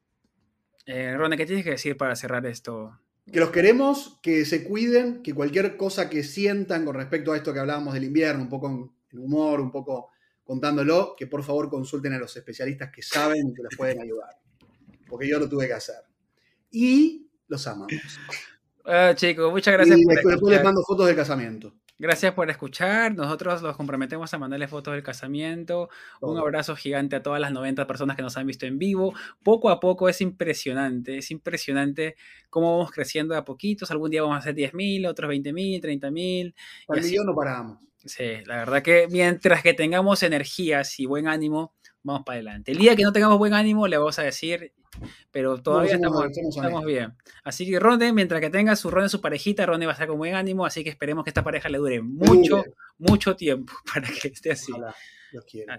eh, Ronda, ¿qué tienes que decir para cerrar esto? que los queremos, que se cuiden, que cualquier cosa que sientan con respecto a esto que hablábamos del invierno, un poco en humor, un poco contándolo, que por favor consulten a los especialistas que saben y que les pueden ayudar. Porque yo lo tuve que hacer. Y los amamos. Ah, chicos, muchas gracias. Y después les mando fotos del casamiento. Gracias por escuchar. Nosotros los comprometemos a mandarles fotos del casamiento. Un abrazo gigante a todas las 90 personas que nos han visto en vivo. Poco a poco es impresionante. Es impresionante cómo vamos creciendo a poquitos. Algún día vamos a hacer 10.000, otros 20.000, 30.000. Al millón no paramos. Sí, la verdad que mientras que tengamos energías y buen ánimo, vamos para adelante. El día que no tengamos buen ánimo, le vamos a decir, pero todavía estamos, estamos, bien. Así que Ronde, mientras que tenga su Ronde, su parejita, Ronde va a estar con buen ánimo, así que esperemos que esta pareja le dure mucho, mucho tiempo para que esté así. Ojalá, quiero.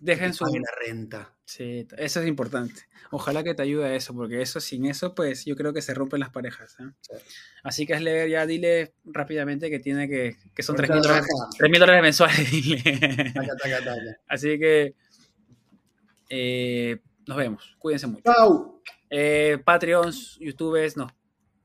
Dejen su... la renta. Sí, eso es importante. Ojalá que te ayude a eso, porque eso, sin eso, pues yo creo que se rompen las parejas. ¿eh? Así que es ya dile rápidamente que tiene que, que son 3 mil dólares, dólares mensuales. Así que eh, nos vemos. Cuídense mucho. Chao. Eh, Patreons, YouTubers, nos,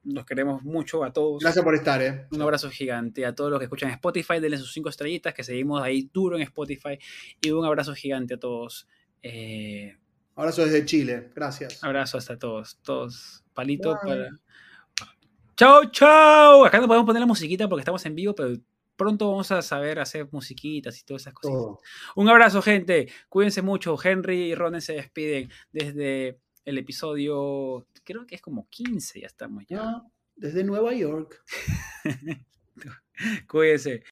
nos queremos mucho a todos. Gracias por estar, eh. Un abrazo gigante a todos los que escuchan Spotify. Denle sus cinco estrellitas, que seguimos ahí duro en Spotify. Y un abrazo gigante a todos. Eh, abrazo desde Chile. Gracias. Abrazo hasta todos. Todos. Palito para. Chao, chao. Acá no podemos poner la musiquita porque estamos en vivo, pero pronto vamos a saber hacer musiquitas y todas esas cosas. Un abrazo, gente. Cuídense mucho. Henry y Ronen se despiden desde el episodio, creo que es como 15, ya estamos ya. desde Nueva York. Cuídense.